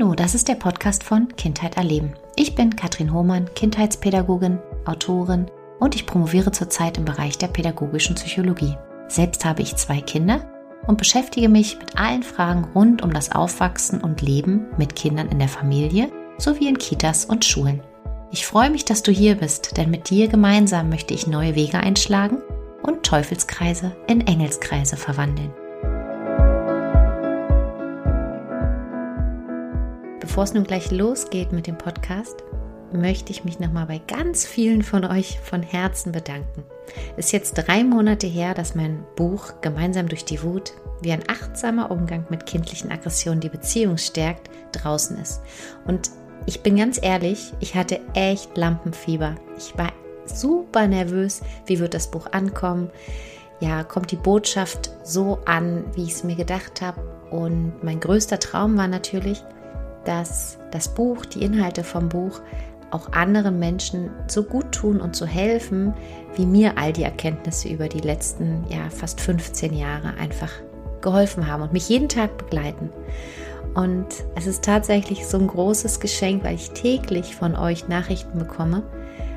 Hallo, das ist der Podcast von Kindheit erleben. Ich bin Katrin Hohmann, Kindheitspädagogin, Autorin und ich promoviere zurzeit im Bereich der pädagogischen Psychologie. Selbst habe ich zwei Kinder und beschäftige mich mit allen Fragen rund um das Aufwachsen und Leben mit Kindern in der Familie sowie in Kitas und Schulen. Ich freue mich, dass du hier bist, denn mit dir gemeinsam möchte ich neue Wege einschlagen und Teufelskreise in Engelskreise verwandeln. Bevor es nun gleich losgeht mit dem Podcast, möchte ich mich nochmal bei ganz vielen von euch von Herzen bedanken. Es ist jetzt drei Monate her, dass mein Buch Gemeinsam durch die Wut, wie ein achtsamer Umgang mit kindlichen Aggressionen die Beziehung stärkt, draußen ist. Und ich bin ganz ehrlich, ich hatte echt Lampenfieber. Ich war super nervös, wie wird das Buch ankommen. Ja, kommt die Botschaft so an, wie ich es mir gedacht habe. Und mein größter Traum war natürlich, dass das Buch, die Inhalte vom Buch auch anderen Menschen so gut tun und so helfen, wie mir all die Erkenntnisse über die letzten ja fast 15 Jahre einfach geholfen haben und mich jeden Tag begleiten. Und es ist tatsächlich so ein großes Geschenk, weil ich täglich von euch Nachrichten bekomme,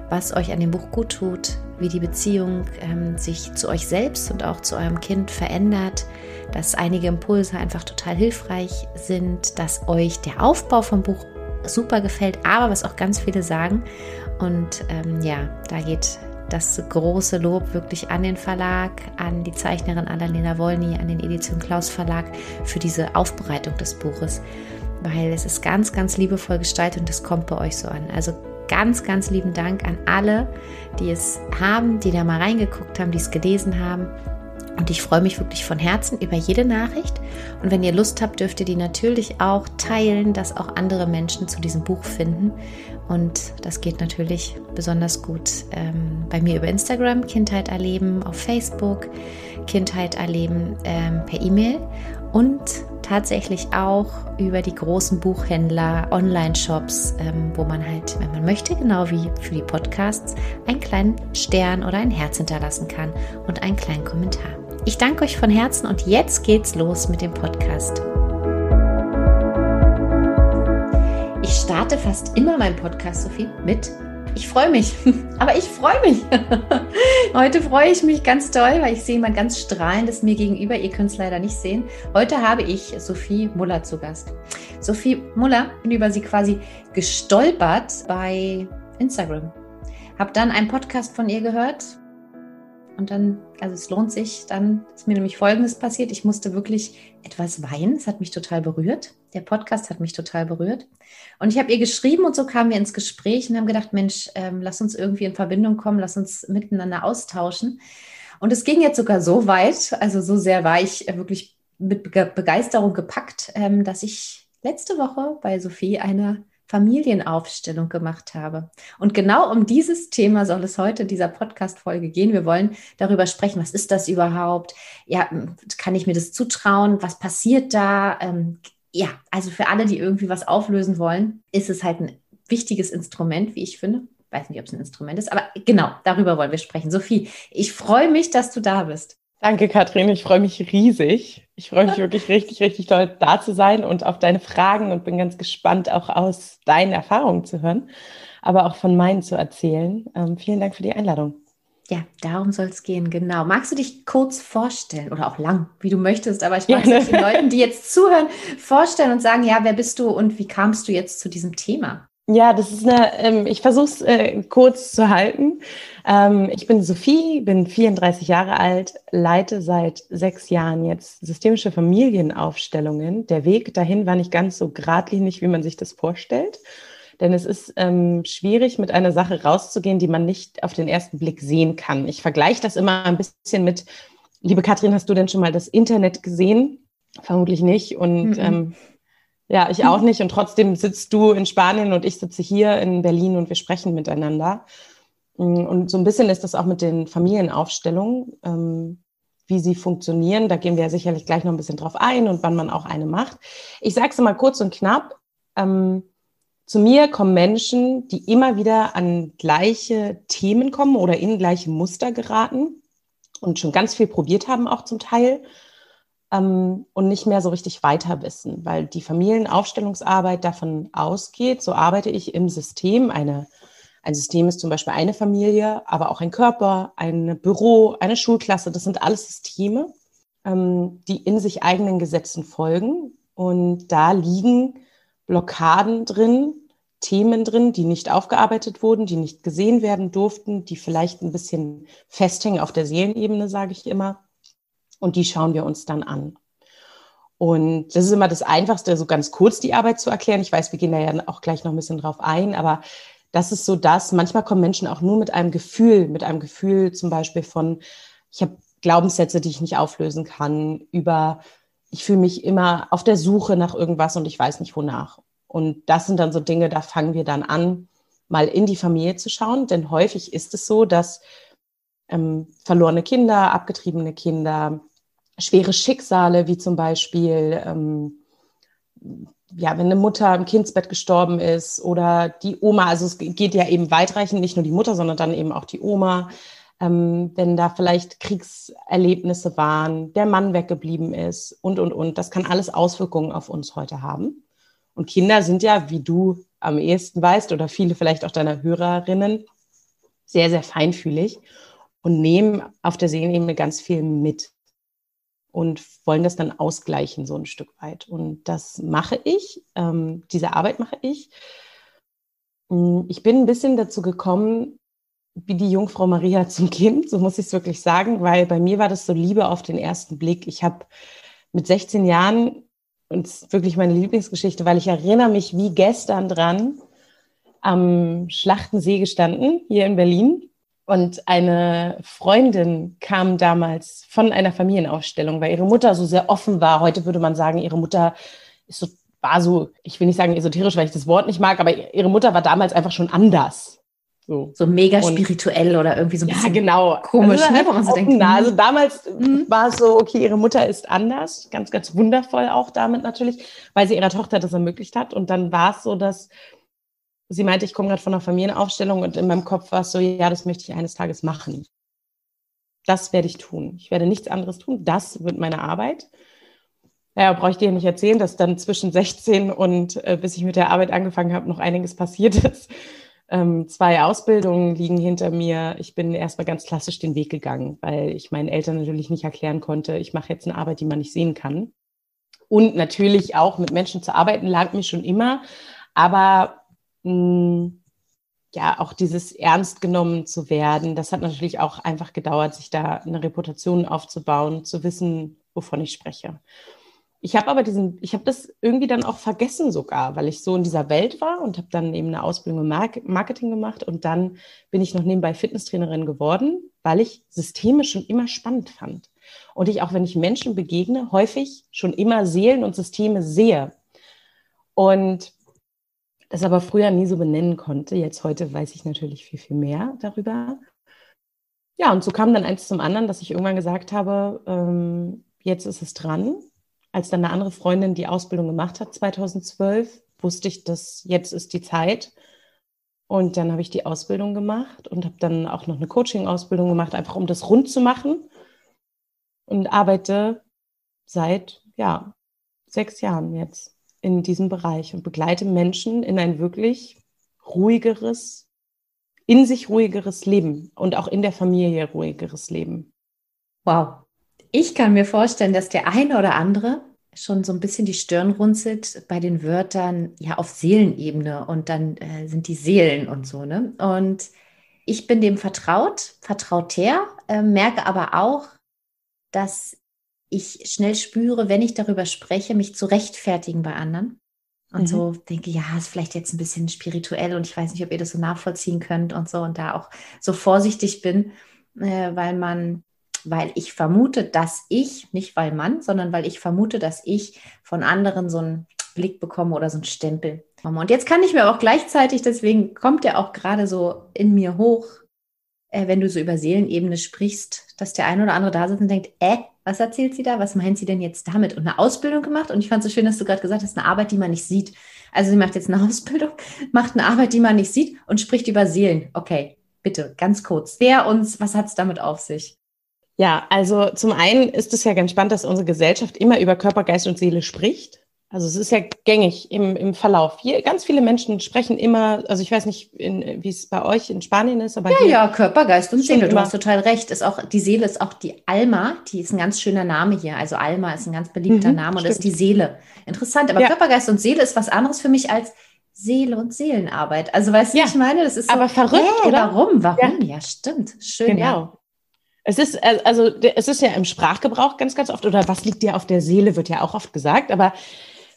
was euch an dem Buch gut tut, wie die Beziehung ähm, sich zu euch selbst und auch zu eurem Kind verändert, dass einige Impulse einfach total hilfreich sind, dass euch der Aufbau vom Buch super gefällt, aber was auch ganz viele sagen. Und ähm, ja, da geht das große Lob wirklich an den Verlag, an die Zeichnerin Annalena Wolny, an den Edition Klaus Verlag für diese Aufbereitung des Buches, weil es ist ganz, ganz liebevoll gestaltet und das kommt bei euch so an. Also ganz, ganz lieben Dank an alle, die es haben, die da mal reingeguckt haben, die es gelesen haben. Und ich freue mich wirklich von Herzen über jede Nachricht. Und wenn ihr Lust habt, dürft ihr die natürlich auch teilen, dass auch andere Menschen zu diesem Buch finden. Und das geht natürlich besonders gut ähm, bei mir über Instagram, Kindheit erleben, auf Facebook, Kindheit erleben ähm, per E-Mail und tatsächlich auch über die großen Buchhändler, Online-Shops, ähm, wo man halt, wenn man möchte, genau wie für die Podcasts, einen kleinen Stern oder ein Herz hinterlassen kann und einen kleinen Kommentar. Ich danke euch von Herzen und jetzt geht's los mit dem Podcast. Ich starte fast immer meinen Podcast, Sophie, mit ich freue mich, aber ich freue mich. Heute freue ich mich ganz toll, weil ich sehe jemand ganz strahlendes mir gegenüber. Ihr könnt es leider nicht sehen. Heute habe ich Sophie Muller zu Gast. Sophie Muller, bin über sie quasi gestolpert bei Instagram. Hab dann einen Podcast von ihr gehört und dann, also es lohnt sich, dann ist mir nämlich Folgendes passiert. Ich musste wirklich etwas weinen. Es hat mich total berührt. Der Podcast hat mich total berührt. Und ich habe ihr geschrieben und so kamen wir ins Gespräch und haben gedacht, Mensch, ähm, lass uns irgendwie in Verbindung kommen, lass uns miteinander austauschen. Und es ging jetzt sogar so weit, also so sehr war ich äh, wirklich mit Begeisterung gepackt, ähm, dass ich letzte Woche bei Sophie eine Familienaufstellung gemacht habe. Und genau um dieses Thema soll es heute in dieser Podcast-Folge gehen. Wir wollen darüber sprechen, was ist das überhaupt? Ja, kann ich mir das zutrauen? Was passiert da? Ähm, ja, also für alle, die irgendwie was auflösen wollen, ist es halt ein wichtiges Instrument, wie ich finde. Ich weiß nicht, ob es ein Instrument ist, aber genau, darüber wollen wir sprechen. Sophie, ich freue mich, dass du da bist. Danke, Katrin. Ich freue mich riesig. Ich freue mich wirklich richtig, richtig toll, da zu sein und auf deine Fragen und bin ganz gespannt, auch aus deinen Erfahrungen zu hören, aber auch von meinen zu erzählen. Ähm, vielen Dank für die Einladung. Ja, darum soll es gehen, genau. Magst du dich kurz vorstellen oder auch lang, wie du möchtest, aber ich mag es den Leuten, die jetzt zuhören, vorstellen und sagen, ja, wer bist du und wie kamst du jetzt zu diesem Thema? Ja, das ist eine, ähm, ich versuche es äh, kurz zu halten. Ähm, ich bin Sophie, bin 34 Jahre alt, leite seit sechs Jahren jetzt systemische Familienaufstellungen. Der Weg dahin war nicht ganz so geradlinig, wie man sich das vorstellt. Denn es ist ähm, schwierig, mit einer Sache rauszugehen, die man nicht auf den ersten Blick sehen kann. Ich vergleiche das immer ein bisschen mit, liebe Katrin, hast du denn schon mal das Internet gesehen? Vermutlich nicht. Und mhm. ähm, ja, ich auch nicht. Und trotzdem sitzt du in Spanien und ich sitze hier in Berlin und wir sprechen miteinander. Mm, und so ein bisschen ist das auch mit den Familienaufstellungen, ähm, wie sie funktionieren. Da gehen wir ja sicherlich gleich noch ein bisschen drauf ein und wann man auch eine macht. Ich sage es mal kurz und knapp. Ähm, zu mir kommen Menschen, die immer wieder an gleiche Themen kommen oder in gleiche Muster geraten und schon ganz viel probiert haben, auch zum Teil ähm, und nicht mehr so richtig weiter wissen, weil die Familienaufstellungsarbeit davon ausgeht, so arbeite ich im System. Eine, ein System ist zum Beispiel eine Familie, aber auch ein Körper, ein Büro, eine Schulklasse. Das sind alles Systeme, ähm, die in sich eigenen Gesetzen folgen. Und da liegen Blockaden drin, Themen drin, die nicht aufgearbeitet wurden, die nicht gesehen werden durften, die vielleicht ein bisschen festhängen auf der Seelenebene, sage ich immer. Und die schauen wir uns dann an. Und das ist immer das Einfachste, so ganz kurz die Arbeit zu erklären. Ich weiß, wir gehen da ja auch gleich noch ein bisschen drauf ein, aber das ist so das. Manchmal kommen Menschen auch nur mit einem Gefühl, mit einem Gefühl zum Beispiel von, ich habe Glaubenssätze, die ich nicht auflösen kann, über, ich fühle mich immer auf der Suche nach irgendwas und ich weiß nicht wonach. Und das sind dann so Dinge, da fangen wir dann an, mal in die Familie zu schauen, denn häufig ist es so, dass ähm, verlorene Kinder, abgetriebene Kinder, schwere Schicksale, wie zum Beispiel, ähm, ja, wenn eine Mutter im Kindsbett gestorben ist oder die Oma, also es geht ja eben weitreichend, nicht nur die Mutter, sondern dann eben auch die Oma, ähm, wenn da vielleicht Kriegserlebnisse waren, der Mann weggeblieben ist und, und, und. Das kann alles Auswirkungen auf uns heute haben. Und Kinder sind ja, wie du am ehesten weißt oder viele vielleicht auch deiner Hörerinnen, sehr, sehr feinfühlig und nehmen auf der Seelenebene ganz viel mit und wollen das dann ausgleichen, so ein Stück weit. Und das mache ich, ähm, diese Arbeit mache ich. Mm, ich bin ein bisschen dazu gekommen, wie die Jungfrau Maria zum Kind, so muss ich es wirklich sagen, weil bei mir war das so Liebe auf den ersten Blick. Ich habe mit 16 Jahren, und es ist wirklich meine Lieblingsgeschichte, weil ich erinnere mich wie gestern dran, am Schlachtensee gestanden, hier in Berlin und eine Freundin kam damals von einer Familienausstellung, weil ihre Mutter so sehr offen war. Heute würde man sagen, ihre Mutter so, war so, ich will nicht sagen esoterisch, weil ich das Wort nicht mag, aber ihre Mutter war damals einfach schon anders. So, so mega und, spirituell oder irgendwie so ein bisschen ja, genau. komisch, also, ne, man so denkt. Also damals mhm. war es so, okay, ihre Mutter ist anders, ganz, ganz wundervoll auch damit natürlich, weil sie ihrer Tochter das ermöglicht hat. Und dann war es so, dass sie meinte, ich komme gerade von einer Familienaufstellung und in meinem Kopf war es so, ja, das möchte ich eines Tages machen. Das werde ich tun. Ich werde nichts anderes tun. Das wird meine Arbeit. Naja, brauche ich dir nicht erzählen, dass dann zwischen 16 und äh, bis ich mit der Arbeit angefangen habe, noch einiges passiert ist. Ähm, zwei Ausbildungen liegen hinter mir. Ich bin erstmal ganz klassisch den Weg gegangen, weil ich meinen Eltern natürlich nicht erklären konnte, ich mache jetzt eine Arbeit, die man nicht sehen kann. Und natürlich auch mit Menschen zu arbeiten, lag mir schon immer. Aber ja, auch dieses ernst genommen zu werden, das hat natürlich auch einfach gedauert, sich da eine Reputation aufzubauen, zu wissen, wovon ich spreche. Ich habe aber diesen, ich habe das irgendwie dann auch vergessen sogar, weil ich so in dieser Welt war und habe dann eben eine Ausbildung im Marketing gemacht und dann bin ich noch nebenbei Fitnesstrainerin geworden, weil ich Systeme schon immer spannend fand. Und ich auch, wenn ich Menschen begegne, häufig schon immer Seelen und Systeme sehe. Und das aber früher nie so benennen konnte. Jetzt heute weiß ich natürlich viel, viel mehr darüber. Ja, und so kam dann eins zum anderen, dass ich irgendwann gesagt habe, ähm, jetzt ist es dran. Als dann eine andere Freundin die Ausbildung gemacht hat, 2012, wusste ich, dass jetzt ist die Zeit. Und dann habe ich die Ausbildung gemacht und habe dann auch noch eine Coaching-Ausbildung gemacht, einfach um das rund zu machen. Und arbeite seit, ja, sechs Jahren jetzt in diesem Bereich und begleite Menschen in ein wirklich ruhigeres, in sich ruhigeres Leben und auch in der Familie ruhigeres Leben. Wow. Ich kann mir vorstellen, dass der eine oder andere schon so ein bisschen die Stirn runzelt bei den Wörtern ja auf Seelenebene und dann äh, sind die Seelen und so, ne? Und ich bin dem vertraut, vertraut her, äh, merke aber auch, dass ich schnell spüre, wenn ich darüber spreche, mich zu rechtfertigen bei anderen. Und mhm. so denke, ja, ist vielleicht jetzt ein bisschen spirituell und ich weiß nicht, ob ihr das so nachvollziehen könnt und so und da auch so vorsichtig bin, äh, weil man, weil ich vermute, dass ich, nicht weil man, sondern weil ich vermute, dass ich von anderen so einen Blick bekomme oder so einen Stempel. Und jetzt kann ich mir auch gleichzeitig, deswegen kommt der auch gerade so in mir hoch, äh, wenn du so über Seelenebene sprichst, dass der ein oder andere da sitzt und denkt, äh, was erzählt sie da? Was meint sie denn jetzt damit? Und eine Ausbildung gemacht. Und ich fand es so schön, dass du gerade gesagt hast, eine Arbeit, die man nicht sieht. Also sie macht jetzt eine Ausbildung, macht eine Arbeit, die man nicht sieht und spricht über Seelen. Okay, bitte, ganz kurz. Wer uns, was hat es damit auf sich? Ja, also zum einen ist es ja ganz spannend, dass unsere Gesellschaft immer über Körper, Geist und Seele spricht. Also es ist ja gängig im, im Verlauf. Hier, ganz viele Menschen sprechen immer, also ich weiß nicht, wie es bei euch in Spanien ist, aber ja, ja, Körper, Geist und Seele. Du hast total recht. Ist auch die Seele ist auch die Alma, die ist ein ganz schöner Name hier. Also Alma ist ein ganz beliebter mhm, Name und das ist die Seele. Interessant, aber ja. Körper, Geist und Seele ist was anderes für mich als Seele und Seelenarbeit. Also weißt du, ja. ich meine, das ist so, aber verrückt, hey, oder? Warum? Warum? Ja, ja stimmt. Schön, genau. ja. Es ist, äh, also, es ist ja im Sprachgebrauch ganz, ganz oft, oder was liegt dir auf der Seele, wird ja auch oft gesagt, aber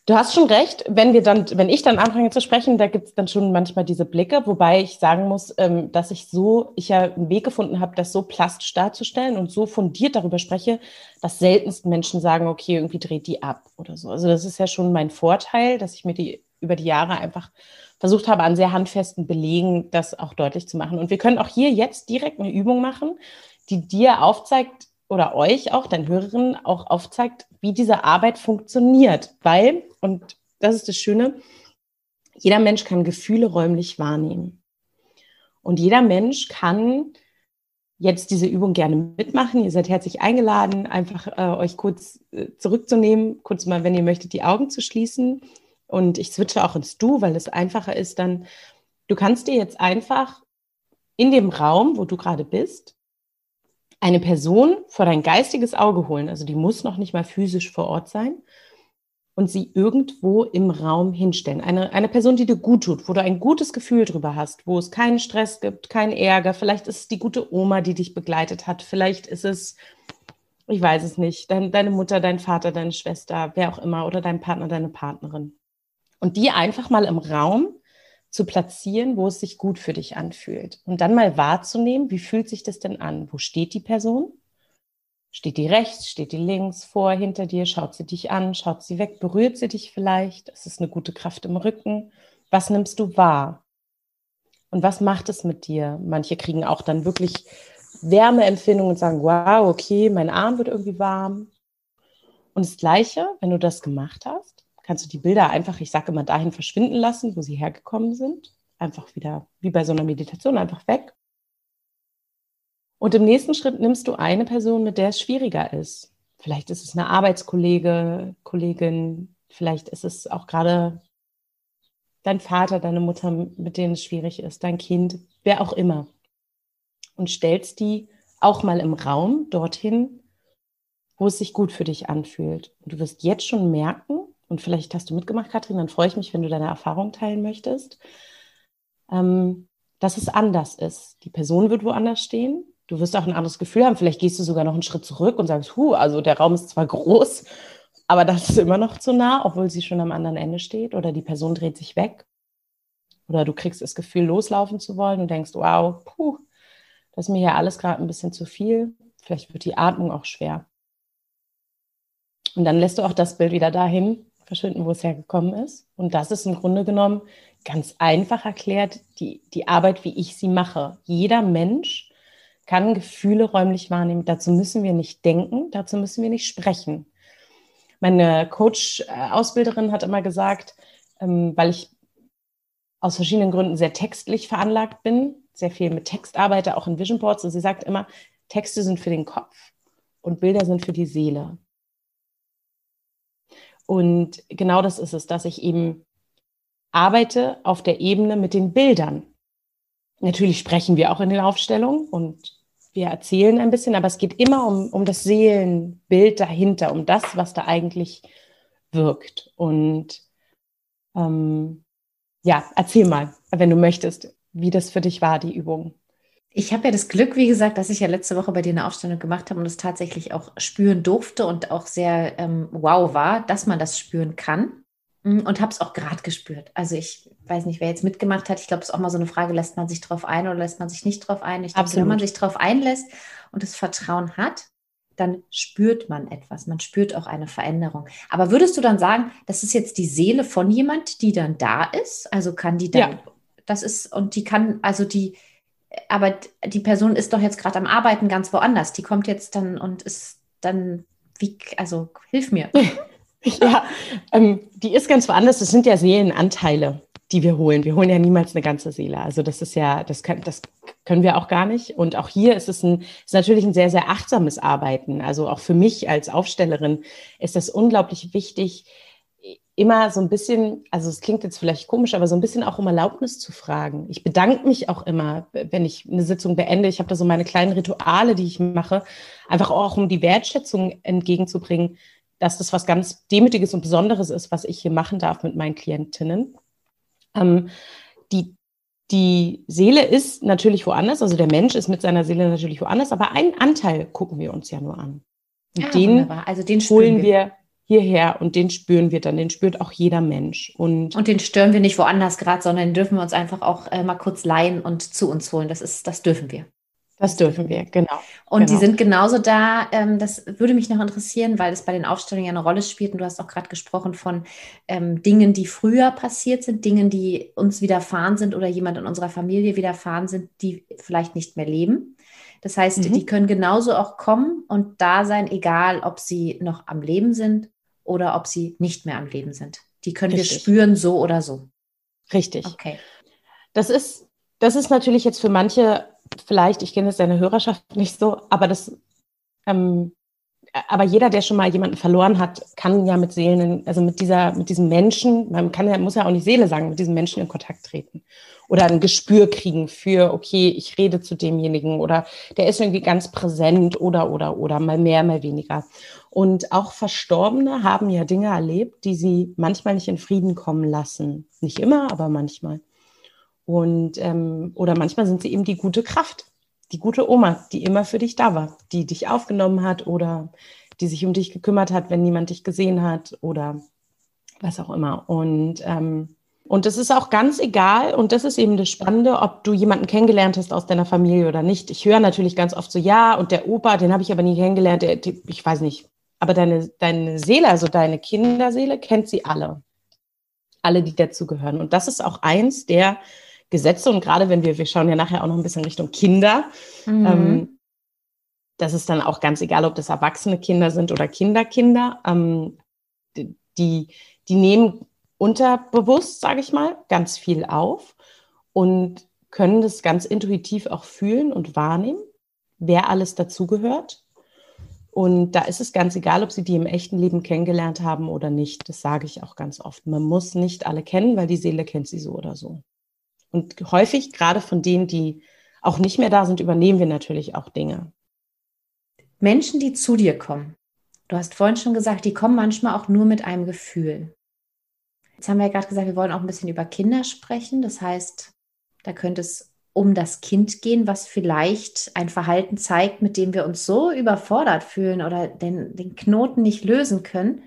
du hast schon recht, wenn wir dann, wenn ich dann anfange zu sprechen, da gibt es dann schon manchmal diese Blicke, wobei ich sagen muss, ähm, dass ich so, ich ja einen Weg gefunden habe, das so plastisch darzustellen und so fundiert darüber spreche, dass seltenst Menschen sagen, okay, irgendwie dreht die ab oder so. Also das ist ja schon mein Vorteil, dass ich mir die über die Jahre einfach versucht habe, an sehr handfesten Belegen das auch deutlich zu machen. Und wir können auch hier jetzt direkt eine Übung machen, die dir aufzeigt oder euch auch, deinen Hörerinnen auch aufzeigt, wie diese Arbeit funktioniert. Weil, und das ist das Schöne, jeder Mensch kann Gefühle räumlich wahrnehmen. Und jeder Mensch kann jetzt diese Übung gerne mitmachen. Ihr seid herzlich eingeladen, einfach äh, euch kurz äh, zurückzunehmen, kurz mal, wenn ihr möchtet, die Augen zu schließen. Und ich switche auch ins Du, weil es einfacher ist dann, du kannst dir jetzt einfach in dem Raum, wo du gerade bist, eine Person vor dein geistiges Auge holen, also die muss noch nicht mal physisch vor Ort sein, und sie irgendwo im Raum hinstellen. Eine, eine Person, die dir gut tut, wo du ein gutes Gefühl drüber hast, wo es keinen Stress gibt, keinen Ärger. Vielleicht ist es die gute Oma, die dich begleitet hat. Vielleicht ist es, ich weiß es nicht, dein, deine Mutter, dein Vater, deine Schwester, wer auch immer, oder dein Partner, deine Partnerin. Und die einfach mal im Raum zu platzieren, wo es sich gut für dich anfühlt. Und dann mal wahrzunehmen, wie fühlt sich das denn an? Wo steht die Person? Steht die rechts, steht die links, vor, hinter dir? Schaut sie dich an, schaut sie weg, berührt sie dich vielleicht? Ist es eine gute Kraft im Rücken? Was nimmst du wahr? Und was macht es mit dir? Manche kriegen auch dann wirklich Wärmeempfindungen und sagen, wow, okay, mein Arm wird irgendwie warm. Und das Gleiche, wenn du das gemacht hast, kannst du die Bilder einfach, ich sage immer, dahin verschwinden lassen, wo sie hergekommen sind. Einfach wieder, wie bei so einer Meditation, einfach weg. Und im nächsten Schritt nimmst du eine Person, mit der es schwieriger ist. Vielleicht ist es eine Arbeitskollege, Kollegin, vielleicht ist es auch gerade dein Vater, deine Mutter, mit denen es schwierig ist, dein Kind, wer auch immer. Und stellst die auch mal im Raum dorthin, wo es sich gut für dich anfühlt. Und du wirst jetzt schon merken, und vielleicht hast du mitgemacht, Katrin, dann freue ich mich, wenn du deine Erfahrung teilen möchtest, ähm, dass es anders ist. Die Person wird woanders stehen. Du wirst auch ein anderes Gefühl haben. Vielleicht gehst du sogar noch einen Schritt zurück und sagst, hu, also der Raum ist zwar groß, aber das ist immer noch zu nah, obwohl sie schon am anderen Ende steht. Oder die Person dreht sich weg. Oder du kriegst das Gefühl, loslaufen zu wollen und denkst, wow, puh, das ist mir hier alles gerade ein bisschen zu viel. Vielleicht wird die Atmung auch schwer. Und dann lässt du auch das Bild wieder dahin, verschwinden, wo es hergekommen ist. Und das ist im Grunde genommen ganz einfach erklärt die, die Arbeit, wie ich sie mache. Jeder Mensch kann Gefühle räumlich wahrnehmen. Dazu müssen wir nicht denken, dazu müssen wir nicht sprechen. Meine Coach-Ausbilderin hat immer gesagt, ähm, weil ich aus verschiedenen Gründen sehr textlich veranlagt bin, sehr viel mit Text arbeite, auch in Vision Boards. Und sie sagt immer, Texte sind für den Kopf und Bilder sind für die Seele. Und genau das ist es, dass ich eben arbeite auf der Ebene mit den Bildern. Natürlich sprechen wir auch in den Aufstellungen und wir erzählen ein bisschen, aber es geht immer um, um das Seelenbild dahinter, um das, was da eigentlich wirkt. Und ähm, ja, erzähl mal, wenn du möchtest, wie das für dich war, die Übung. Ich habe ja das Glück, wie gesagt, dass ich ja letzte Woche bei dir eine Aufstellung gemacht habe und es tatsächlich auch spüren durfte und auch sehr ähm, wow war, dass man das spüren kann. Mm, und habe es auch gerade gespürt. Also ich weiß nicht, wer jetzt mitgemacht hat. Ich glaube, es ist auch mal so eine Frage, lässt man sich drauf ein oder lässt man sich nicht drauf ein? Ich glaube, wenn man sich drauf einlässt und das Vertrauen hat, dann spürt man etwas. Man spürt auch eine Veränderung. Aber würdest du dann sagen, das ist jetzt die Seele von jemand, die dann da ist? Also kann die dann, ja. das ist, und die kann, also die, aber die Person ist doch jetzt gerade am Arbeiten ganz woanders. Die kommt jetzt dann und ist dann, wie, also hilf mir. ja, ähm, die ist ganz woanders. Das sind ja Seelenanteile. die wir holen. Wir holen ja niemals eine ganze Seele. Also das ist ja, das, kann, das können wir auch gar nicht. Und auch hier ist es ein, ist natürlich ein sehr, sehr achtsames Arbeiten. Also auch für mich als Aufstellerin ist das unglaublich wichtig, immer so ein bisschen, also es klingt jetzt vielleicht komisch, aber so ein bisschen auch um Erlaubnis zu fragen. Ich bedanke mich auch immer, wenn ich eine Sitzung beende. Ich habe da so meine kleinen Rituale, die ich mache, einfach auch um die Wertschätzung entgegenzubringen, dass das was ganz Demütiges und Besonderes ist, was ich hier machen darf mit meinen Klientinnen. Ähm, die, die Seele ist natürlich woanders, also der Mensch ist mit seiner Seele natürlich woanders, aber einen Anteil gucken wir uns ja nur an. Und ja, den, also den holen wir, wir hierher und den spüren wir dann, den spürt auch jeder Mensch. Und, und den stören wir nicht woanders gerade, sondern den dürfen wir uns einfach auch äh, mal kurz leihen und zu uns holen. Das ist, das dürfen wir. Das dürfen wir, genau. Und genau. die sind genauso da. Ähm, das würde mich noch interessieren, weil es bei den Aufstellungen ja eine Rolle spielt. Und du hast auch gerade gesprochen von ähm, Dingen, die früher passiert sind, Dingen, die uns widerfahren sind oder jemand in unserer Familie widerfahren sind, die vielleicht nicht mehr leben. Das heißt, mhm. die können genauso auch kommen und da sein, egal ob sie noch am Leben sind oder ob sie nicht mehr am Leben sind. Die können Richtig. wir spüren, so oder so. Richtig. Okay. Das ist, das ist natürlich jetzt für manche vielleicht, ich kenne jetzt deine Hörerschaft nicht so, aber das, ähm, aber jeder, der schon mal jemanden verloren hat, kann ja mit Seelen, also mit dieser, mit diesem Menschen, man kann ja, muss ja auch nicht Seele sagen, mit diesem Menschen in Kontakt treten oder ein Gespür kriegen für, okay, ich rede zu demjenigen oder der ist irgendwie ganz präsent oder, oder, oder mal mehr, mal weniger. Und auch Verstorbene haben ja Dinge erlebt, die sie manchmal nicht in Frieden kommen lassen. Nicht immer, aber manchmal. Und ähm, oder manchmal sind sie eben die gute Kraft, die gute Oma, die immer für dich da war, die dich aufgenommen hat oder die sich um dich gekümmert hat, wenn niemand dich gesehen hat oder was auch immer. Und ähm, und das ist auch ganz egal, und das ist eben das Spannende, ob du jemanden kennengelernt hast aus deiner Familie oder nicht. Ich höre natürlich ganz oft so, ja, und der Opa, den habe ich aber nie kennengelernt, der, die, ich weiß nicht. Aber deine, deine Seele, also deine Kinderseele, kennt sie alle. Alle, die dazugehören. Und das ist auch eins der Gesetze und gerade wenn wir, wir schauen ja nachher auch noch ein bisschen Richtung Kinder, mhm. ähm, das ist dann auch ganz egal, ob das erwachsene Kinder sind oder Kinderkinder, ähm, die, die nehmen unterbewusst, sage ich mal, ganz viel auf und können das ganz intuitiv auch fühlen und wahrnehmen, wer alles dazugehört. Und da ist es ganz egal, ob sie die im echten Leben kennengelernt haben oder nicht. Das sage ich auch ganz oft. Man muss nicht alle kennen, weil die Seele kennt sie so oder so. Und häufig, gerade von denen, die auch nicht mehr da sind, übernehmen wir natürlich auch Dinge. Menschen, die zu dir kommen. Du hast vorhin schon gesagt, die kommen manchmal auch nur mit einem Gefühl. Jetzt haben wir ja gerade gesagt, wir wollen auch ein bisschen über Kinder sprechen. Das heißt, da könnte es um das Kind gehen, was vielleicht ein Verhalten zeigt, mit dem wir uns so überfordert fühlen oder den, den Knoten nicht lösen können,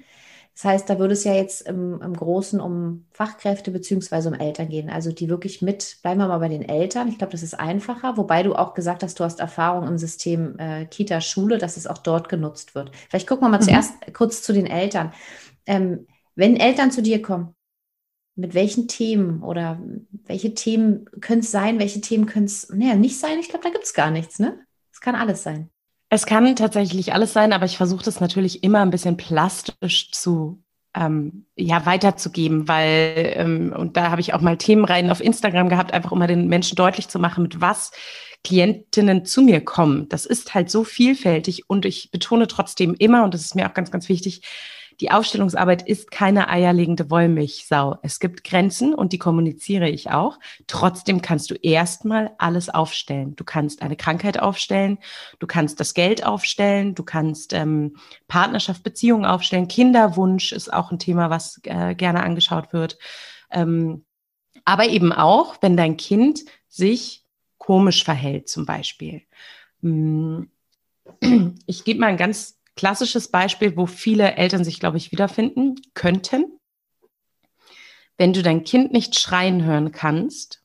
das heißt, da würde es ja jetzt im, im Großen um Fachkräfte beziehungsweise um Eltern gehen. Also die wirklich mit, bleiben wir mal bei den Eltern. Ich glaube, das ist einfacher, wobei du auch gesagt hast, du hast Erfahrung im System äh, Kita, Schule, dass es auch dort genutzt wird. Vielleicht gucken wir mal mhm. zuerst kurz zu den Eltern. Ähm, wenn Eltern zu dir kommen, mit welchen Themen oder welche Themen können es sein, welche Themen können es naja, nicht sein? Ich glaube, da gibt es gar nichts, ne? Es kann alles sein. Es kann tatsächlich alles sein, aber ich versuche das natürlich immer ein bisschen plastisch zu ähm, ja weiterzugeben, weil ähm, und da habe ich auch mal Themenreihen auf Instagram gehabt, einfach um mal den Menschen deutlich zu machen, mit was Klientinnen zu mir kommen. Das ist halt so vielfältig und ich betone trotzdem immer und das ist mir auch ganz ganz wichtig, die Aufstellungsarbeit ist keine eierlegende Wollmilchsau. Es gibt Grenzen und die kommuniziere ich auch. Trotzdem kannst du erstmal alles aufstellen. Du kannst eine Krankheit aufstellen, du kannst das Geld aufstellen, du kannst ähm, Partnerschaft, Beziehungen aufstellen. Kinderwunsch ist auch ein Thema, was äh, gerne angeschaut wird. Ähm, aber eben auch, wenn dein Kind sich komisch verhält, zum Beispiel. Hm, ich gebe mal ein ganz klassisches Beispiel, wo viele Eltern sich, glaube ich, wiederfinden könnten. Wenn du dein Kind nicht schreien hören kannst,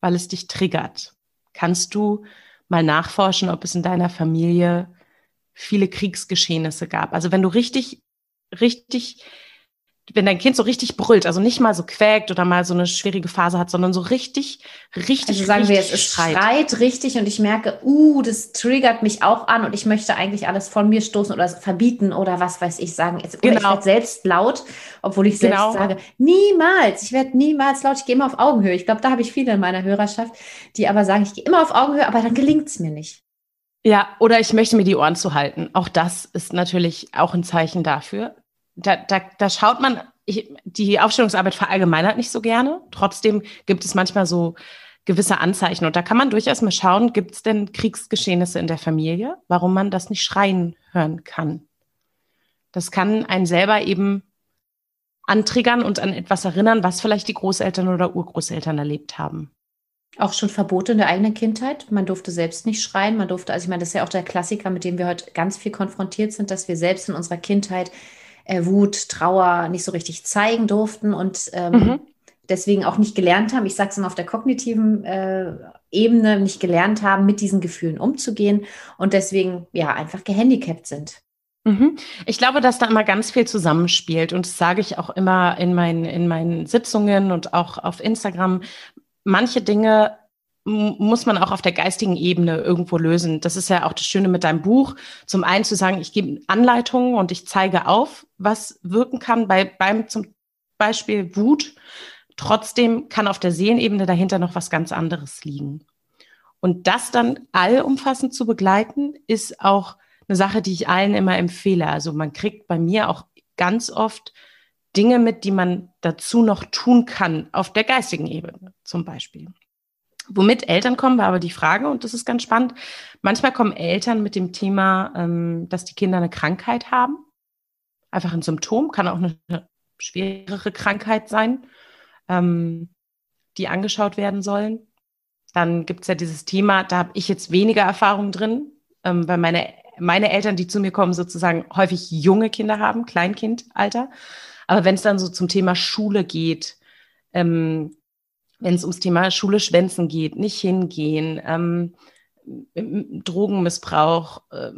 weil es dich triggert, kannst du mal nachforschen, ob es in deiner Familie viele Kriegsgeschehnisse gab. Also wenn du richtig, richtig wenn dein Kind so richtig brüllt, also nicht mal so quäkt oder mal so eine schwierige Phase hat, sondern so richtig, richtig, also sagen richtig wir jetzt, es schreit. schreit richtig und ich merke, uh, das triggert mich auch an und ich möchte eigentlich alles von mir stoßen oder verbieten oder was weiß ich sagen. Oder genau. ich werde selbst laut, obwohl ich selbst genau. sage, niemals, ich werde niemals laut, ich gehe immer auf Augenhöhe. Ich glaube, da habe ich viele in meiner Hörerschaft, die aber sagen, ich gehe immer auf Augenhöhe, aber dann gelingt es mir nicht. Ja, oder ich möchte mir die Ohren zu halten. Auch das ist natürlich auch ein Zeichen dafür. Da, da, da schaut man, ich, die Aufstellungsarbeit verallgemeinert nicht so gerne. Trotzdem gibt es manchmal so gewisse Anzeichen. Und da kann man durchaus mal schauen, gibt es denn Kriegsgeschehnisse in der Familie, warum man das nicht schreien hören kann. Das kann einen selber eben antriggern und an etwas erinnern, was vielleicht die Großeltern oder Urgroßeltern erlebt haben. Auch schon Verbote in der eigenen Kindheit. Man durfte selbst nicht schreien. Man durfte, also ich meine, das ist ja auch der Klassiker, mit dem wir heute ganz viel konfrontiert sind, dass wir selbst in unserer Kindheit äh, Wut, Trauer nicht so richtig zeigen durften und ähm, mhm. deswegen auch nicht gelernt haben. Ich sage es immer auf der kognitiven äh, Ebene nicht gelernt haben, mit diesen Gefühlen umzugehen und deswegen ja einfach gehandicapt sind. Mhm. Ich glaube, dass da immer ganz viel zusammenspielt und das sage ich auch immer in meinen, in meinen Sitzungen und auch auf Instagram manche Dinge muss man auch auf der geistigen Ebene irgendwo lösen. Das ist ja auch das Schöne mit deinem Buch. Zum einen zu sagen, ich gebe Anleitungen und ich zeige auf, was wirken kann bei, beim zum Beispiel Wut. Trotzdem kann auf der Seelenebene dahinter noch was ganz anderes liegen. Und das dann allumfassend zu begleiten, ist auch eine Sache, die ich allen immer empfehle. Also man kriegt bei mir auch ganz oft Dinge mit, die man dazu noch tun kann, auf der geistigen Ebene zum Beispiel. Womit Eltern kommen, war aber die Frage, und das ist ganz spannend. Manchmal kommen Eltern mit dem Thema, ähm, dass die Kinder eine Krankheit haben. Einfach ein Symptom, kann auch eine schwerere Krankheit sein, ähm, die angeschaut werden sollen. Dann gibt es ja dieses Thema, da habe ich jetzt weniger Erfahrung drin, ähm, weil meine, meine Eltern, die zu mir kommen, sozusagen häufig junge Kinder haben, Kleinkindalter. Aber wenn es dann so zum Thema Schule geht, ähm, wenn es ums Thema Schule schwänzen geht, nicht hingehen, ähm, Drogenmissbrauch, äh,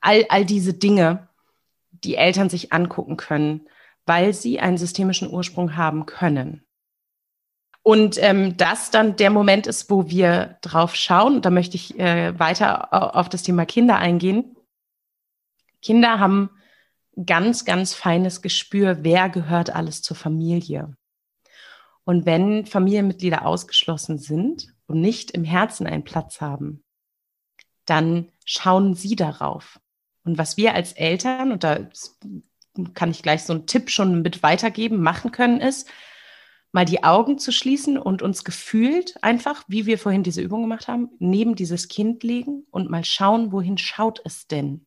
all, all diese Dinge, die Eltern sich angucken können, weil sie einen systemischen Ursprung haben können. Und ähm, das dann der Moment ist, wo wir drauf schauen, da möchte ich äh, weiter auf das Thema Kinder eingehen. Kinder haben ganz, ganz feines Gespür, wer gehört alles zur Familie. Und wenn Familienmitglieder ausgeschlossen sind und nicht im Herzen einen Platz haben, dann schauen sie darauf. Und was wir als Eltern, und da kann ich gleich so einen Tipp schon mit weitergeben, machen können, ist, mal die Augen zu schließen und uns gefühlt einfach, wie wir vorhin diese Übung gemacht haben, neben dieses Kind legen und mal schauen, wohin schaut es denn?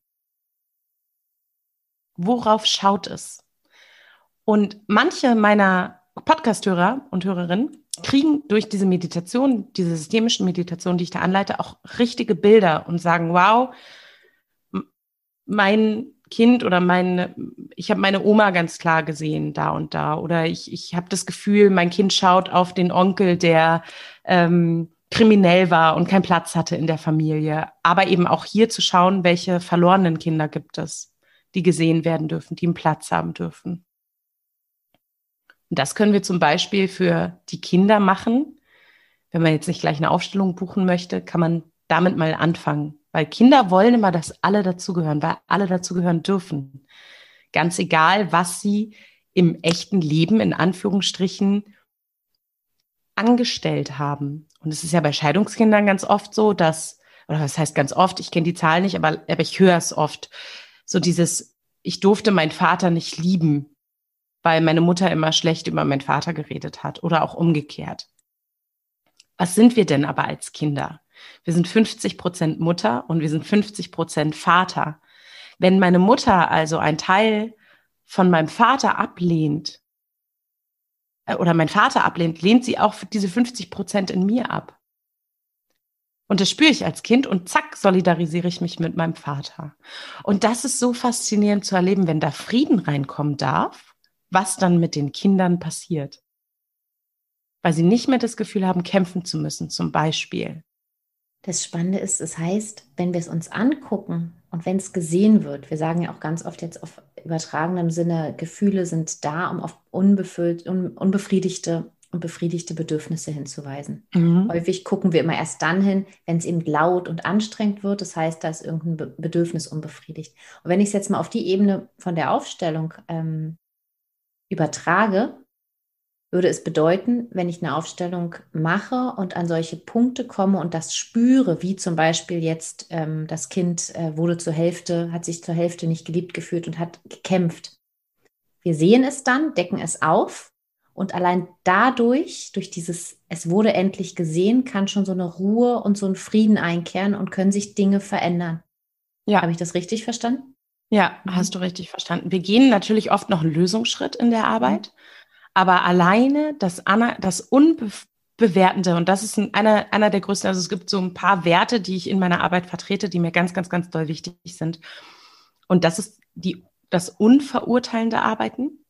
Worauf schaut es? Und manche meiner Podcast-Hörer und Hörerinnen kriegen durch diese Meditation, diese systemischen Meditationen, die ich da anleite, auch richtige Bilder und sagen, wow, mein Kind oder meine, ich habe meine Oma ganz klar gesehen da und da. Oder ich, ich habe das Gefühl, mein Kind schaut auf den Onkel, der ähm, kriminell war und keinen Platz hatte in der Familie. Aber eben auch hier zu schauen, welche verlorenen Kinder gibt es die gesehen werden dürfen, die einen Platz haben dürfen. Und das können wir zum Beispiel für die Kinder machen. Wenn man jetzt nicht gleich eine Aufstellung buchen möchte, kann man damit mal anfangen. Weil Kinder wollen immer, dass alle dazugehören, weil alle dazugehören dürfen. Ganz egal, was sie im echten Leben in Anführungsstrichen angestellt haben. Und es ist ja bei Scheidungskindern ganz oft so, dass, oder was heißt ganz oft, ich kenne die Zahl nicht, aber, aber ich höre es oft, so dieses, ich durfte meinen Vater nicht lieben, weil meine Mutter immer schlecht über meinen Vater geredet hat oder auch umgekehrt. Was sind wir denn aber als Kinder? Wir sind 50 Prozent Mutter und wir sind 50 Prozent Vater. Wenn meine Mutter also ein Teil von meinem Vater ablehnt, äh, oder mein Vater ablehnt, lehnt sie auch diese 50 Prozent in mir ab. Und das spüre ich als Kind und zack, solidarisiere ich mich mit meinem Vater. Und das ist so faszinierend zu erleben, wenn da Frieden reinkommen darf, was dann mit den Kindern passiert. Weil sie nicht mehr das Gefühl haben, kämpfen zu müssen, zum Beispiel. Das Spannende ist, es das heißt, wenn wir es uns angucken und wenn es gesehen wird, wir sagen ja auch ganz oft jetzt auf übertragenem Sinne, Gefühle sind da, um auf unbefüllt, un, unbefriedigte und befriedigte Bedürfnisse hinzuweisen. Mhm. Häufig gucken wir immer erst dann hin, wenn es eben laut und anstrengend wird. Das heißt, da ist irgendein Bedürfnis unbefriedigt. Und wenn ich es jetzt mal auf die Ebene von der Aufstellung ähm, übertrage, würde es bedeuten, wenn ich eine Aufstellung mache und an solche Punkte komme und das spüre, wie zum Beispiel jetzt ähm, das Kind äh, wurde zur Hälfte, hat sich zur Hälfte nicht geliebt gefühlt und hat gekämpft. Wir sehen es dann, decken es auf und allein dadurch, durch dieses, es wurde endlich gesehen, kann schon so eine Ruhe und so ein Frieden einkehren und können sich Dinge verändern. Ja. Habe ich das richtig verstanden? Ja, hast du richtig verstanden. Wir gehen natürlich oft noch einen Lösungsschritt in der Arbeit. Mhm aber alleine das, das Unbewertende, und das ist ein, einer, einer der größten, also es gibt so ein paar Werte, die ich in meiner Arbeit vertrete, die mir ganz, ganz, ganz doll wichtig sind. Und das ist die, das unverurteilende Arbeiten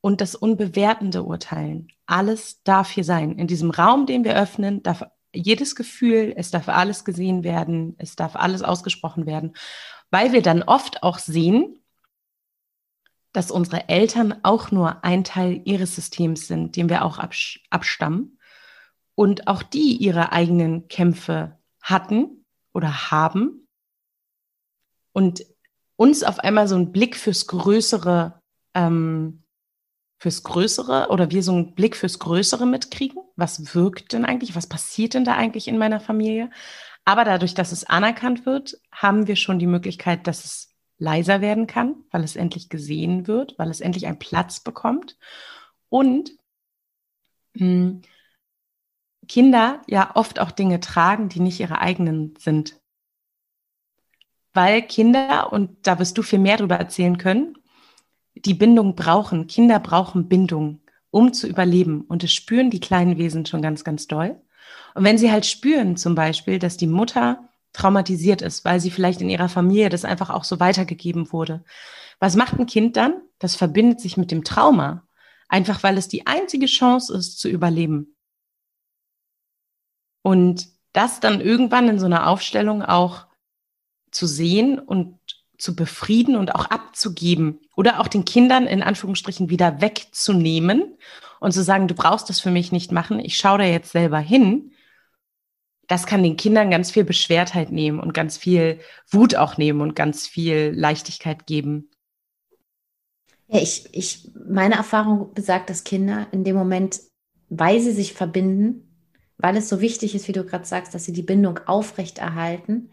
und das unbewertende Urteilen. Alles darf hier sein. In diesem Raum, den wir öffnen, darf jedes Gefühl, es darf alles gesehen werden, es darf alles ausgesprochen werden, weil wir dann oft auch sehen, dass unsere Eltern auch nur ein Teil ihres Systems sind, dem wir auch abstammen. Und auch die ihre eigenen Kämpfe hatten oder haben. Und uns auf einmal so einen Blick fürs Größere, ähm, fürs Größere oder wir so einen Blick fürs Größere mitkriegen. Was wirkt denn eigentlich? Was passiert denn da eigentlich in meiner Familie? Aber dadurch, dass es anerkannt wird, haben wir schon die Möglichkeit, dass es leiser werden kann, weil es endlich gesehen wird, weil es endlich einen Platz bekommt. Und mh, hm, Kinder ja oft auch Dinge tragen, die nicht ihre eigenen sind. Weil Kinder, und da wirst du viel mehr darüber erzählen können, die Bindung brauchen. Kinder brauchen Bindung, um zu überleben. Und es spüren die kleinen Wesen schon ganz, ganz doll. Und wenn sie halt spüren, zum Beispiel, dass die Mutter traumatisiert ist, weil sie vielleicht in ihrer Familie das einfach auch so weitergegeben wurde. Was macht ein Kind dann? Das verbindet sich mit dem Trauma, einfach weil es die einzige Chance ist zu überleben. Und das dann irgendwann in so einer Aufstellung auch zu sehen und zu befrieden und auch abzugeben oder auch den Kindern in Anführungsstrichen wieder wegzunehmen und zu sagen, du brauchst das für mich nicht machen, ich schaue da jetzt selber hin das kann den Kindern ganz viel Beschwertheit nehmen und ganz viel Wut auch nehmen und ganz viel Leichtigkeit geben. Ja, ich, ich, meine Erfahrung besagt, dass Kinder in dem Moment, weil sie sich verbinden, weil es so wichtig ist, wie du gerade sagst, dass sie die Bindung aufrechterhalten,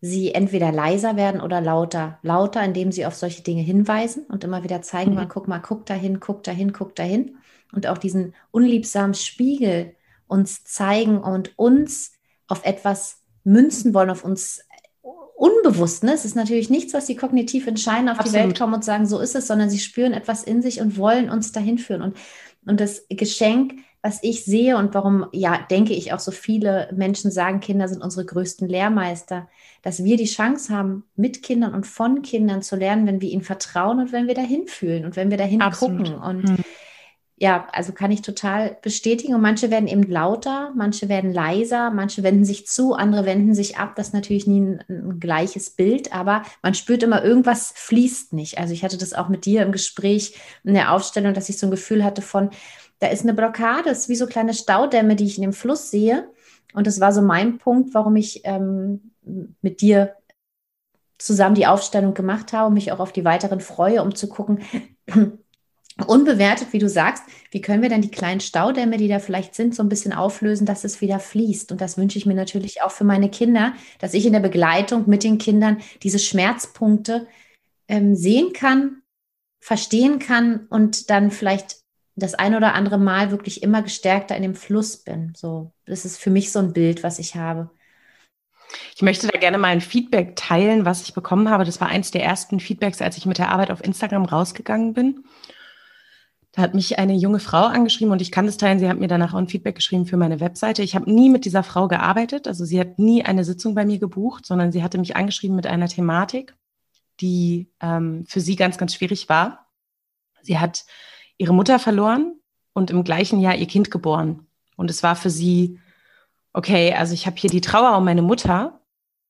sie entweder leiser werden oder lauter. Lauter, indem sie auf solche Dinge hinweisen und immer wieder zeigen, mhm. mal, guck mal, guck dahin, guck dahin, guck dahin. Und auch diesen unliebsamen Spiegel uns zeigen und uns auf etwas münzen wollen, auf uns unbewusst. Ne? Es ist natürlich nichts, was sie kognitiv entscheiden, auf Absolut. die Welt kommen und sagen, so ist es, sondern sie spüren etwas in sich und wollen uns dahin führen. Und, und das Geschenk, was ich sehe und warum, ja, denke ich auch so viele Menschen sagen, Kinder sind unsere größten Lehrmeister, dass wir die Chance haben, mit Kindern und von Kindern zu lernen, wenn wir ihnen vertrauen und wenn wir dahin fühlen und wenn wir dahin Absolut. gucken. Und mhm ja, also kann ich total bestätigen. Und manche werden eben lauter, manche werden leiser, manche wenden sich zu, andere wenden sich ab. Das ist natürlich nie ein, ein, gleiches Bild, aber man spürt immer, irgendwas fließt nicht. Also ich hatte das auch mit dir im Gespräch in der Aufstellung, dass ich so ein Gefühl hatte von, da ist eine Blockade, es ist wie so kleine Staudämme, die ich in dem Fluss sehe. Und das war so mein Punkt, warum ich ähm, mit dir zusammen die Aufstellung gemacht habe und mich auch auf die weiteren freue, um zu gucken, unbewertet, wie du sagst, wie können wir denn die kleinen Staudämme, die da vielleicht sind, so ein bisschen auflösen, dass es wieder fließt? Und das wünsche ich mir natürlich auch für meine Kinder, dass ich in der Begleitung mit den Kindern diese Schmerzpunkte ähm, sehen kann, verstehen kann und dann vielleicht das ein oder andere Mal wirklich immer gestärkter in dem Fluss bin. So, das ist für mich so ein Bild, was ich habe. Ich möchte da gerne mal ein Feedback teilen, was ich bekommen habe. Das war eins der ersten Feedbacks, als ich mit der Arbeit auf Instagram rausgegangen bin. Hat mich eine junge Frau angeschrieben und ich kann das teilen. Sie hat mir danach auch ein Feedback geschrieben für meine Webseite. Ich habe nie mit dieser Frau gearbeitet. Also sie hat nie eine Sitzung bei mir gebucht, sondern sie hatte mich angeschrieben mit einer Thematik, die ähm, für sie ganz, ganz schwierig war. Sie hat ihre Mutter verloren und im gleichen Jahr ihr Kind geboren. Und es war für sie, okay, also ich habe hier die Trauer um meine Mutter,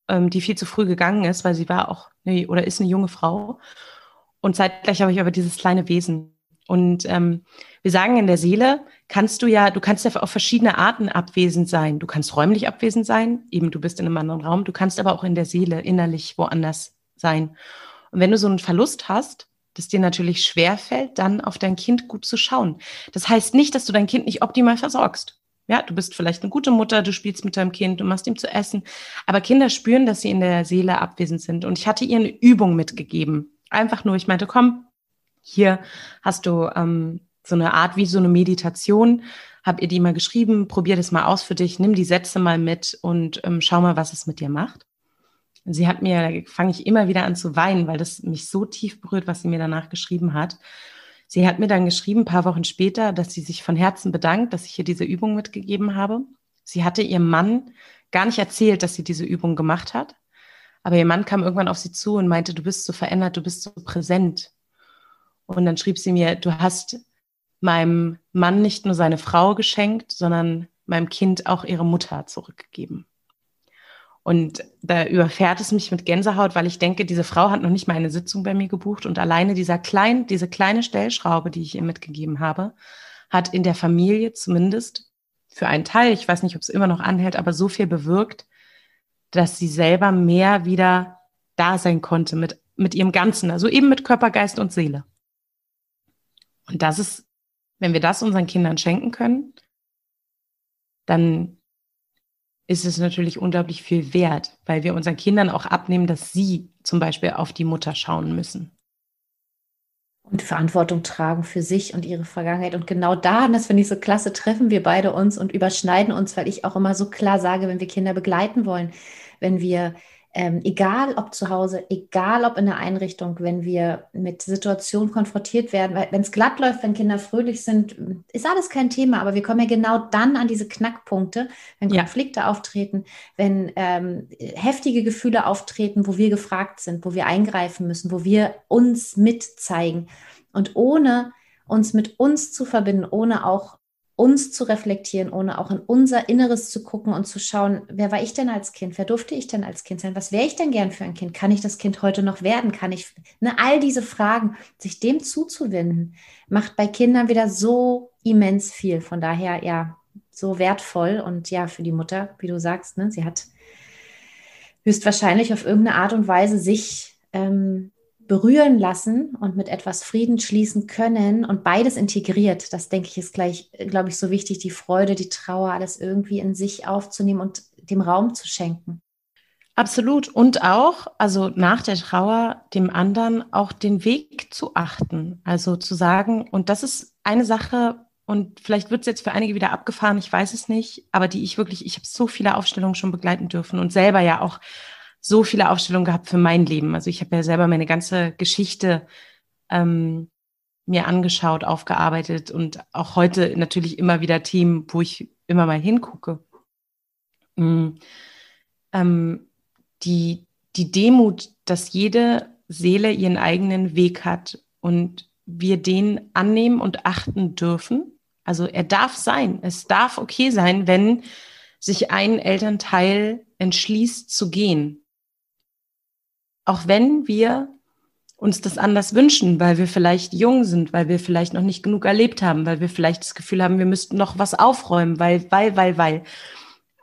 ähm, die viel zu früh gegangen ist, weil sie war auch eine, oder ist eine junge Frau. Und zeitgleich habe ich aber dieses kleine Wesen. Und ähm, wir sagen in der Seele, kannst du ja, du kannst ja auf verschiedene Arten abwesend sein. Du kannst räumlich abwesend sein, eben du bist in einem anderen Raum. Du kannst aber auch in der Seele innerlich woanders sein. Und wenn du so einen Verlust hast, das dir natürlich schwer fällt, dann auf dein Kind gut zu schauen. Das heißt nicht, dass du dein Kind nicht optimal versorgst. Ja, du bist vielleicht eine gute Mutter, du spielst mit deinem Kind, du machst ihm zu essen. Aber Kinder spüren, dass sie in der Seele abwesend sind. Und ich hatte ihr eine Übung mitgegeben. Einfach nur, ich meinte, komm, hier hast du ähm, so eine Art wie so eine Meditation. Hab ihr die mal geschrieben, probier das mal aus für dich, nimm die Sätze mal mit und ähm, schau mal, was es mit dir macht. Sie hat mir, da fange ich immer wieder an zu weinen, weil das mich so tief berührt, was sie mir danach geschrieben hat. Sie hat mir dann geschrieben, ein paar Wochen später, dass sie sich von Herzen bedankt, dass ich ihr diese Übung mitgegeben habe. Sie hatte ihrem Mann gar nicht erzählt, dass sie diese Übung gemacht hat. Aber ihr Mann kam irgendwann auf sie zu und meinte, du bist so verändert, du bist so präsent. Und dann schrieb sie mir, du hast meinem Mann nicht nur seine Frau geschenkt, sondern meinem Kind auch ihre Mutter zurückgegeben. Und da überfährt es mich mit Gänsehaut, weil ich denke, diese Frau hat noch nicht mal eine Sitzung bei mir gebucht und alleine dieser klein, diese kleine Stellschraube, die ich ihr mitgegeben habe, hat in der Familie zumindest für einen Teil, ich weiß nicht, ob es immer noch anhält, aber so viel bewirkt, dass sie selber mehr wieder da sein konnte mit, mit ihrem Ganzen, also eben mit Körper, Geist und Seele. Und das ist, wenn wir das unseren Kindern schenken können, dann ist es natürlich unglaublich viel wert, weil wir unseren Kindern auch abnehmen, dass sie zum Beispiel auf die Mutter schauen müssen. Und Verantwortung tragen für sich und ihre Vergangenheit. Und genau da, und das finde ich so klasse, treffen wir beide uns und überschneiden uns, weil ich auch immer so klar sage, wenn wir Kinder begleiten wollen, wenn wir ähm, egal ob zu Hause, egal ob in der Einrichtung, wenn wir mit Situationen konfrontiert werden, weil wenn es glatt läuft, wenn Kinder fröhlich sind, ist alles kein Thema, aber wir kommen ja genau dann an diese Knackpunkte, wenn Konflikte ja. auftreten, wenn ähm, heftige Gefühle auftreten, wo wir gefragt sind, wo wir eingreifen müssen, wo wir uns mitzeigen. Und ohne uns mit uns zu verbinden, ohne auch uns zu reflektieren, ohne auch in unser Inneres zu gucken und zu schauen, wer war ich denn als Kind? Wer durfte ich denn als Kind sein? Was wäre ich denn gern für ein Kind? Kann ich das Kind heute noch werden? Kann ich, ne, all diese Fragen, sich dem zuzuwenden, macht bei Kindern wieder so immens viel. Von daher, ja, so wertvoll und ja, für die Mutter, wie du sagst, ne, sie hat höchstwahrscheinlich auf irgendeine Art und Weise sich ähm, berühren lassen und mit etwas Frieden schließen können und beides integriert. Das denke ich ist gleich, glaube ich, so wichtig, die Freude, die Trauer, alles irgendwie in sich aufzunehmen und dem Raum zu schenken. Absolut. Und auch, also nach der Trauer, dem anderen auch den Weg zu achten. Also zu sagen, und das ist eine Sache, und vielleicht wird es jetzt für einige wieder abgefahren, ich weiß es nicht, aber die ich wirklich, ich habe so viele Aufstellungen schon begleiten dürfen und selber ja auch so viele Aufstellungen gehabt für mein Leben. Also ich habe ja selber meine ganze Geschichte ähm, mir angeschaut, aufgearbeitet und auch heute natürlich immer wieder Themen, wo ich immer mal hingucke. Mhm. Ähm, die, die Demut, dass jede Seele ihren eigenen Weg hat und wir den annehmen und achten dürfen. Also er darf sein. Es darf okay sein, wenn sich ein Elternteil entschließt zu gehen auch wenn wir uns das anders wünschen, weil wir vielleicht jung sind, weil wir vielleicht noch nicht genug erlebt haben, weil wir vielleicht das Gefühl haben, wir müssten noch was aufräumen, weil, weil, weil, weil.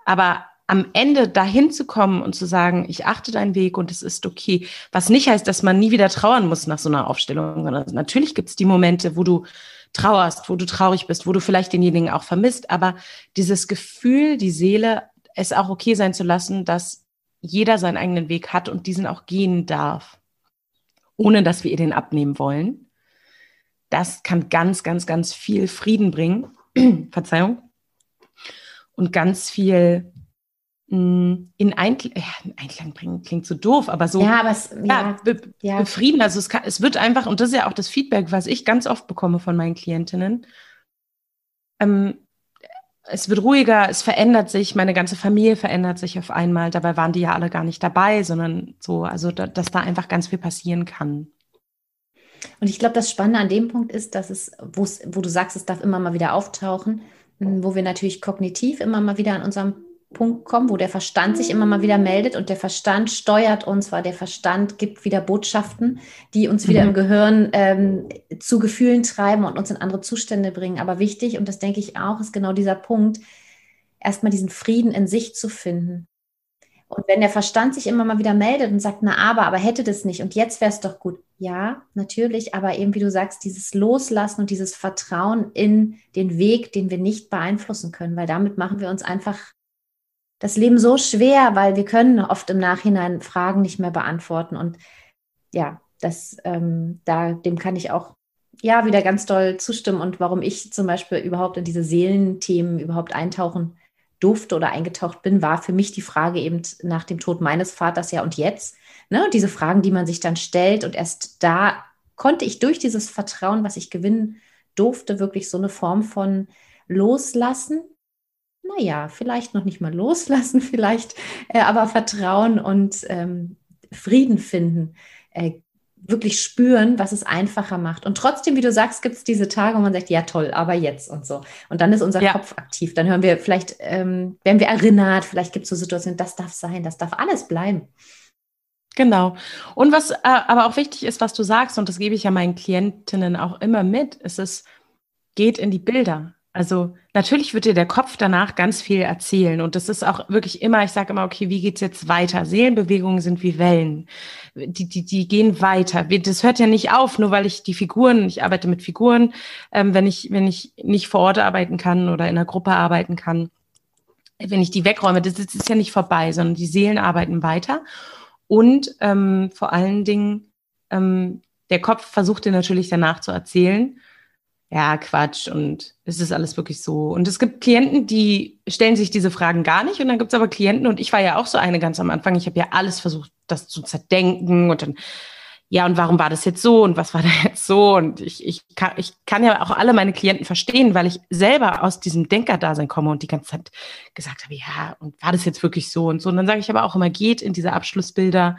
Aber am Ende dahin zu kommen und zu sagen, ich achte deinen Weg und es ist okay, was nicht heißt, dass man nie wieder trauern muss nach so einer Aufstellung, sondern natürlich gibt es die Momente, wo du trauerst, wo du traurig bist, wo du vielleicht denjenigen auch vermisst, aber dieses Gefühl, die Seele, es auch okay sein zu lassen, dass jeder seinen eigenen Weg hat und diesen auch gehen darf, ohne dass wir ihr den abnehmen wollen. Das kann ganz, ganz, ganz viel Frieden bringen. Verzeihung. Und ganz viel mm, in Einklang, ja, Einklang bringen klingt so doof, aber so ja, aber es, ja, ja, be ja. befrieden. Also es, kann, es wird einfach, und das ist ja auch das Feedback, was ich ganz oft bekomme von meinen Klientinnen, ähm, es wird ruhiger, es verändert sich, meine ganze Familie verändert sich auf einmal. Dabei waren die ja alle gar nicht dabei, sondern so, also da, dass da einfach ganz viel passieren kann. Und ich glaube, das Spannende an dem Punkt ist, dass es, wo du sagst, es darf immer mal wieder auftauchen, wo wir natürlich kognitiv immer mal wieder an unserem Punkt kommen, wo der Verstand sich immer mal wieder meldet und der Verstand steuert uns, weil der Verstand gibt wieder Botschaften, die uns wieder mhm. im Gehirn ähm, zu Gefühlen treiben und uns in andere Zustände bringen. Aber wichtig, und das denke ich auch, ist genau dieser Punkt, erstmal diesen Frieden in sich zu finden. Und wenn der Verstand sich immer mal wieder meldet und sagt, na aber, aber hätte das nicht und jetzt wäre es doch gut. Ja, natürlich, aber eben wie du sagst, dieses Loslassen und dieses Vertrauen in den Weg, den wir nicht beeinflussen können, weil damit machen wir uns einfach das Leben so schwer, weil wir können oft im Nachhinein Fragen nicht mehr beantworten. Und ja, das, ähm, da, dem kann ich auch ja wieder ganz doll zustimmen. Und warum ich zum Beispiel überhaupt in diese Seelenthemen überhaupt eintauchen durfte oder eingetaucht bin, war für mich die Frage eben nach dem Tod meines Vaters, ja und jetzt. Ne? Diese Fragen, die man sich dann stellt. Und erst da konnte ich durch dieses Vertrauen, was ich gewinnen durfte, wirklich so eine Form von Loslassen. Naja, vielleicht noch nicht mal loslassen, vielleicht, äh, aber Vertrauen und ähm, Frieden finden, äh, wirklich spüren, was es einfacher macht. Und trotzdem, wie du sagst, gibt es diese Tage, wo man sagt, ja toll, aber jetzt und so. Und dann ist unser ja. Kopf aktiv. Dann hören wir vielleicht, ähm, werden wir erinnert, vielleicht gibt es so Situationen, das darf sein, das darf alles bleiben. Genau. Und was äh, aber auch wichtig ist, was du sagst, und das gebe ich ja meinen Klientinnen auch immer mit, ist es, geht in die Bilder. Also natürlich wird dir der Kopf danach ganz viel erzählen und das ist auch wirklich immer, ich sage immer, okay, wie geht's jetzt weiter? Seelenbewegungen sind wie Wellen, die, die, die gehen weiter. Das hört ja nicht auf, nur weil ich die Figuren, ich arbeite mit Figuren, ähm, wenn ich, wenn ich nicht vor Ort arbeiten kann oder in einer Gruppe arbeiten kann, wenn ich die wegräume, das, das ist ja nicht vorbei, sondern die Seelen arbeiten weiter und ähm, vor allen Dingen ähm, der Kopf versucht dir natürlich danach zu erzählen ja, Quatsch und ist es alles wirklich so? Und es gibt Klienten, die stellen sich diese Fragen gar nicht und dann gibt es aber Klienten und ich war ja auch so eine ganz am Anfang. Ich habe ja alles versucht, das zu zerdenken und dann, ja, und warum war das jetzt so und was war da jetzt so? Und ich, ich, kann, ich kann ja auch alle meine Klienten verstehen, weil ich selber aus diesem Denkerdasein komme und die ganze Zeit gesagt habe, ja, und war das jetzt wirklich so und so? Und dann sage ich aber auch immer, geht in diese Abschlussbilder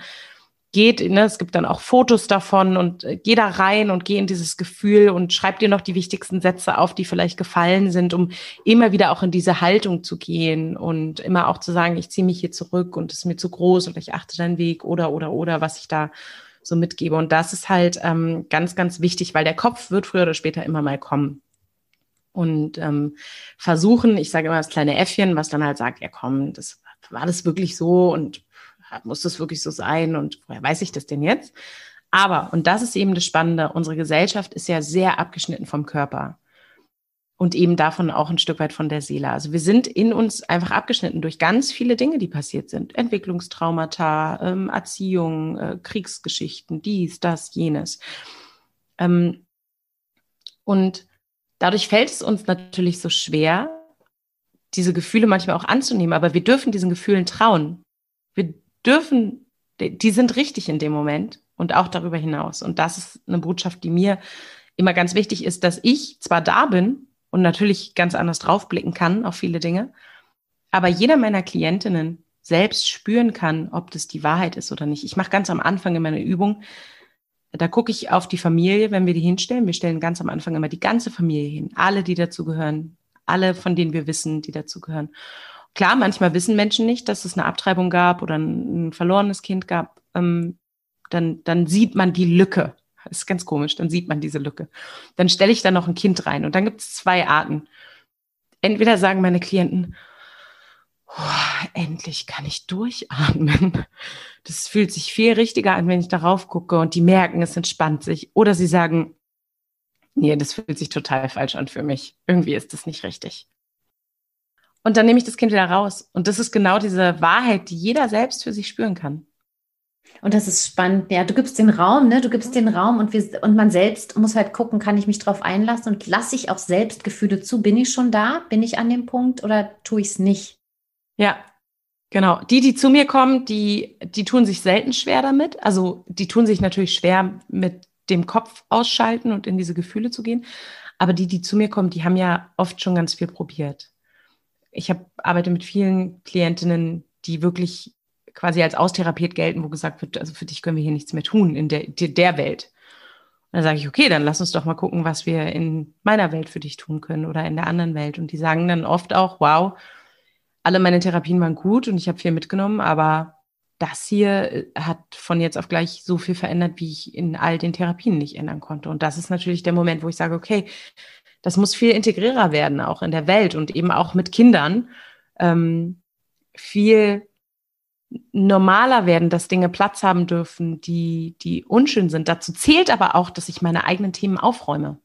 geht, ne, es gibt dann auch Fotos davon und äh, geh da rein und geh in dieses Gefühl und schreib dir noch die wichtigsten Sätze auf, die vielleicht gefallen sind, um immer wieder auch in diese Haltung zu gehen und immer auch zu sagen, ich ziehe mich hier zurück und es ist mir zu groß oder ich achte deinen Weg oder oder oder was ich da so mitgebe. Und das ist halt ähm, ganz, ganz wichtig, weil der Kopf wird früher oder später immer mal kommen. Und ähm, versuchen, ich sage immer das kleine Äffchen, was dann halt sagt, ja komm, das war das wirklich so und muss das wirklich so sein und woher weiß ich das denn jetzt? Aber, und das ist eben das Spannende, unsere Gesellschaft ist ja sehr abgeschnitten vom Körper und eben davon auch ein Stück weit von der Seele. Also wir sind in uns einfach abgeschnitten durch ganz viele Dinge, die passiert sind. Entwicklungstraumata, ähm, Erziehung, äh, Kriegsgeschichten, dies, das, jenes. Ähm, und dadurch fällt es uns natürlich so schwer, diese Gefühle manchmal auch anzunehmen, aber wir dürfen diesen Gefühlen trauen. Dürfen, die sind richtig in dem Moment und auch darüber hinaus. Und das ist eine Botschaft, die mir immer ganz wichtig ist, dass ich zwar da bin und natürlich ganz anders draufblicken kann auf viele Dinge, aber jeder meiner Klientinnen selbst spüren kann, ob das die Wahrheit ist oder nicht. Ich mache ganz am Anfang in meiner Übung, da gucke ich auf die Familie, wenn wir die hinstellen. Wir stellen ganz am Anfang immer die ganze Familie hin, alle, die dazugehören, alle, von denen wir wissen, die dazugehören. Klar, manchmal wissen Menschen nicht, dass es eine Abtreibung gab oder ein, ein verlorenes Kind gab. Ähm, dann, dann sieht man die Lücke. Das ist ganz komisch, dann sieht man diese Lücke. Dann stelle ich da noch ein Kind rein und dann gibt es zwei Arten. Entweder sagen meine Klienten, oh, endlich kann ich durchatmen. Das fühlt sich viel richtiger an, wenn ich darauf gucke und die merken, es entspannt sich. Oder sie sagen, nee, das fühlt sich total falsch an für mich. Irgendwie ist das nicht richtig. Und dann nehme ich das Kind wieder raus. Und das ist genau diese Wahrheit, die jeder selbst für sich spüren kann. Und das ist spannend. Ja, du gibst den Raum, ne? Du gibst den Raum und, wir, und man selbst muss halt gucken, kann ich mich darauf einlassen und lasse ich auch selbst Gefühle zu? Bin ich schon da? Bin ich an dem Punkt oder tue ich es nicht? Ja, genau. Die, die zu mir kommen, die, die tun sich selten schwer damit. Also die tun sich natürlich schwer mit dem Kopf ausschalten und in diese Gefühle zu gehen. Aber die, die zu mir kommen, die haben ja oft schon ganz viel probiert ich hab, arbeite mit vielen Klientinnen, die wirklich quasi als Austherapiert gelten, wo gesagt wird, also für dich können wir hier nichts mehr tun in der, der Welt. Und dann sage ich, okay, dann lass uns doch mal gucken, was wir in meiner Welt für dich tun können oder in der anderen Welt. Und die sagen dann oft auch, wow, alle meine Therapien waren gut und ich habe viel mitgenommen, aber das hier äh, hat von jetzt auf gleich so viel verändert, wie ich in all den Therapien nicht ändern konnte. Und das ist natürlich der Moment, wo ich sage, okay, das muss viel integrierer werden, auch in der Welt und eben auch mit Kindern. Ähm, viel normaler werden, dass Dinge Platz haben dürfen, die, die unschön sind. Dazu zählt aber auch, dass ich meine eigenen Themen aufräume.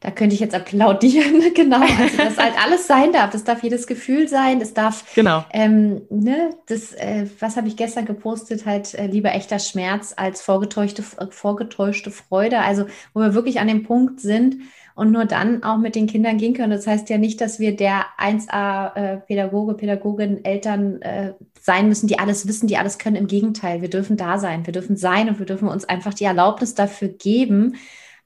Da könnte ich jetzt applaudieren, genau. Also, dass halt alles sein darf. Das darf jedes Gefühl sein. Das darf, genau. Ähm, ne, das, äh, was habe ich gestern gepostet, halt äh, lieber echter Schmerz als vorgetäuschte, vorgetäuschte Freude. Also, wo wir wirklich an dem Punkt sind und nur dann auch mit den Kindern gehen können. Das heißt ja nicht, dass wir der 1A-Pädagoge, äh, Pädagogin, Eltern äh, sein müssen, die alles wissen, die alles können. Im Gegenteil, wir dürfen da sein. Wir dürfen sein und wir dürfen uns einfach die Erlaubnis dafür geben,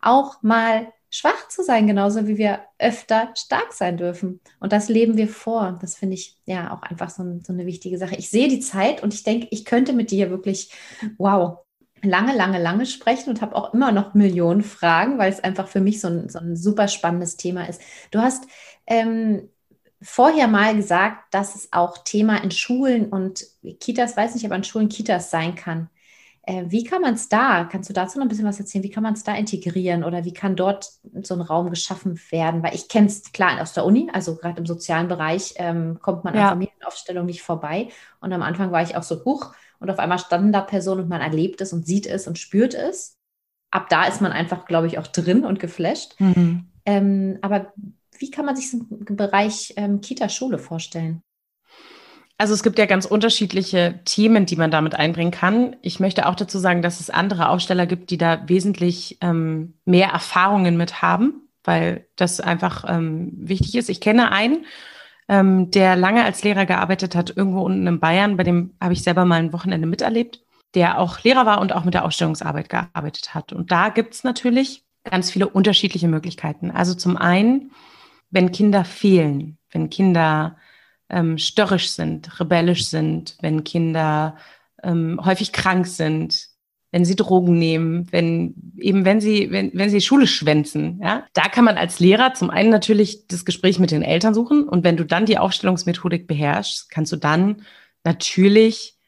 auch mal schwach zu sein, genauso wie wir öfter stark sein dürfen. Und das leben wir vor. Das finde ich ja auch einfach so, so, eine wichtige Sache. Ich sehe die Zeit und ich denke, ich könnte mit dir wirklich, wow, lange, lange, lange sprechen und habe auch immer noch Millionen Fragen, weil es einfach für mich so ein, so ein super spannendes Thema ist. Du hast ähm, vorher mal gesagt, dass es auch Thema in Schulen und Kitas, weiß nicht, aber in Schulen Kitas sein kann. Äh, wie kann man es da, kannst du dazu noch ein bisschen was erzählen, wie kann man es da integrieren oder wie kann dort so ein Raum geschaffen werden? Weil ich kenne es klar aus der Uni, also gerade im sozialen Bereich ähm, kommt man ja. an Familienaufstellung nicht vorbei. Und am Anfang war ich auch so, huch, und auf einmal standen da Personen und man erlebt es und sieht es und spürt es. Ab da ist man einfach, glaube ich, auch drin und geflasht. Mhm. Ähm, aber wie kann man sich so einen Bereich ähm, Kita-Schule vorstellen? Also es gibt ja ganz unterschiedliche Themen, die man damit einbringen kann. Ich möchte auch dazu sagen, dass es andere Aufsteller gibt, die da wesentlich ähm, mehr Erfahrungen mit haben, weil das einfach ähm, wichtig ist. Ich kenne einen, ähm, der lange als Lehrer gearbeitet hat, irgendwo unten in Bayern. Bei dem habe ich selber mal ein Wochenende miterlebt, der auch Lehrer war und auch mit der Ausstellungsarbeit gearbeitet hat. Und da gibt es natürlich ganz viele unterschiedliche Möglichkeiten. Also zum einen, wenn Kinder fehlen, wenn Kinder ähm, störrisch sind, rebellisch sind, wenn Kinder ähm, häufig krank sind, wenn sie Drogen nehmen, wenn eben wenn sie wenn, wenn sie Schule schwänzen, ja, da kann man als Lehrer zum einen natürlich das Gespräch mit den Eltern suchen und wenn du dann die Aufstellungsmethodik beherrschst, kannst du dann natürlich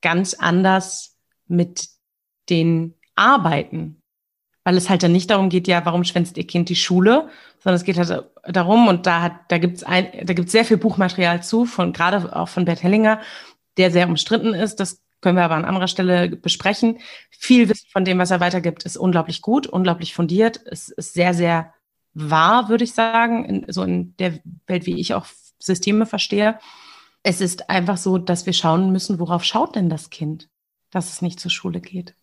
ganz anders mit den arbeiten, weil es halt dann nicht darum geht, ja, warum schwänzt ihr Kind die Schule, sondern es geht halt darum, und da hat, da gibt's ein, da gibt's sehr viel Buchmaterial zu, von gerade auch von Bert Hellinger, der sehr umstritten ist. Das können wir aber an anderer Stelle besprechen. Viel Wissen von dem, was er weitergibt, ist unglaublich gut, unglaublich fundiert. Es ist sehr, sehr wahr, würde ich sagen, in, so in der Welt, wie ich auch Systeme verstehe. Es ist einfach so, dass wir schauen müssen, worauf schaut denn das Kind, dass es nicht zur Schule geht.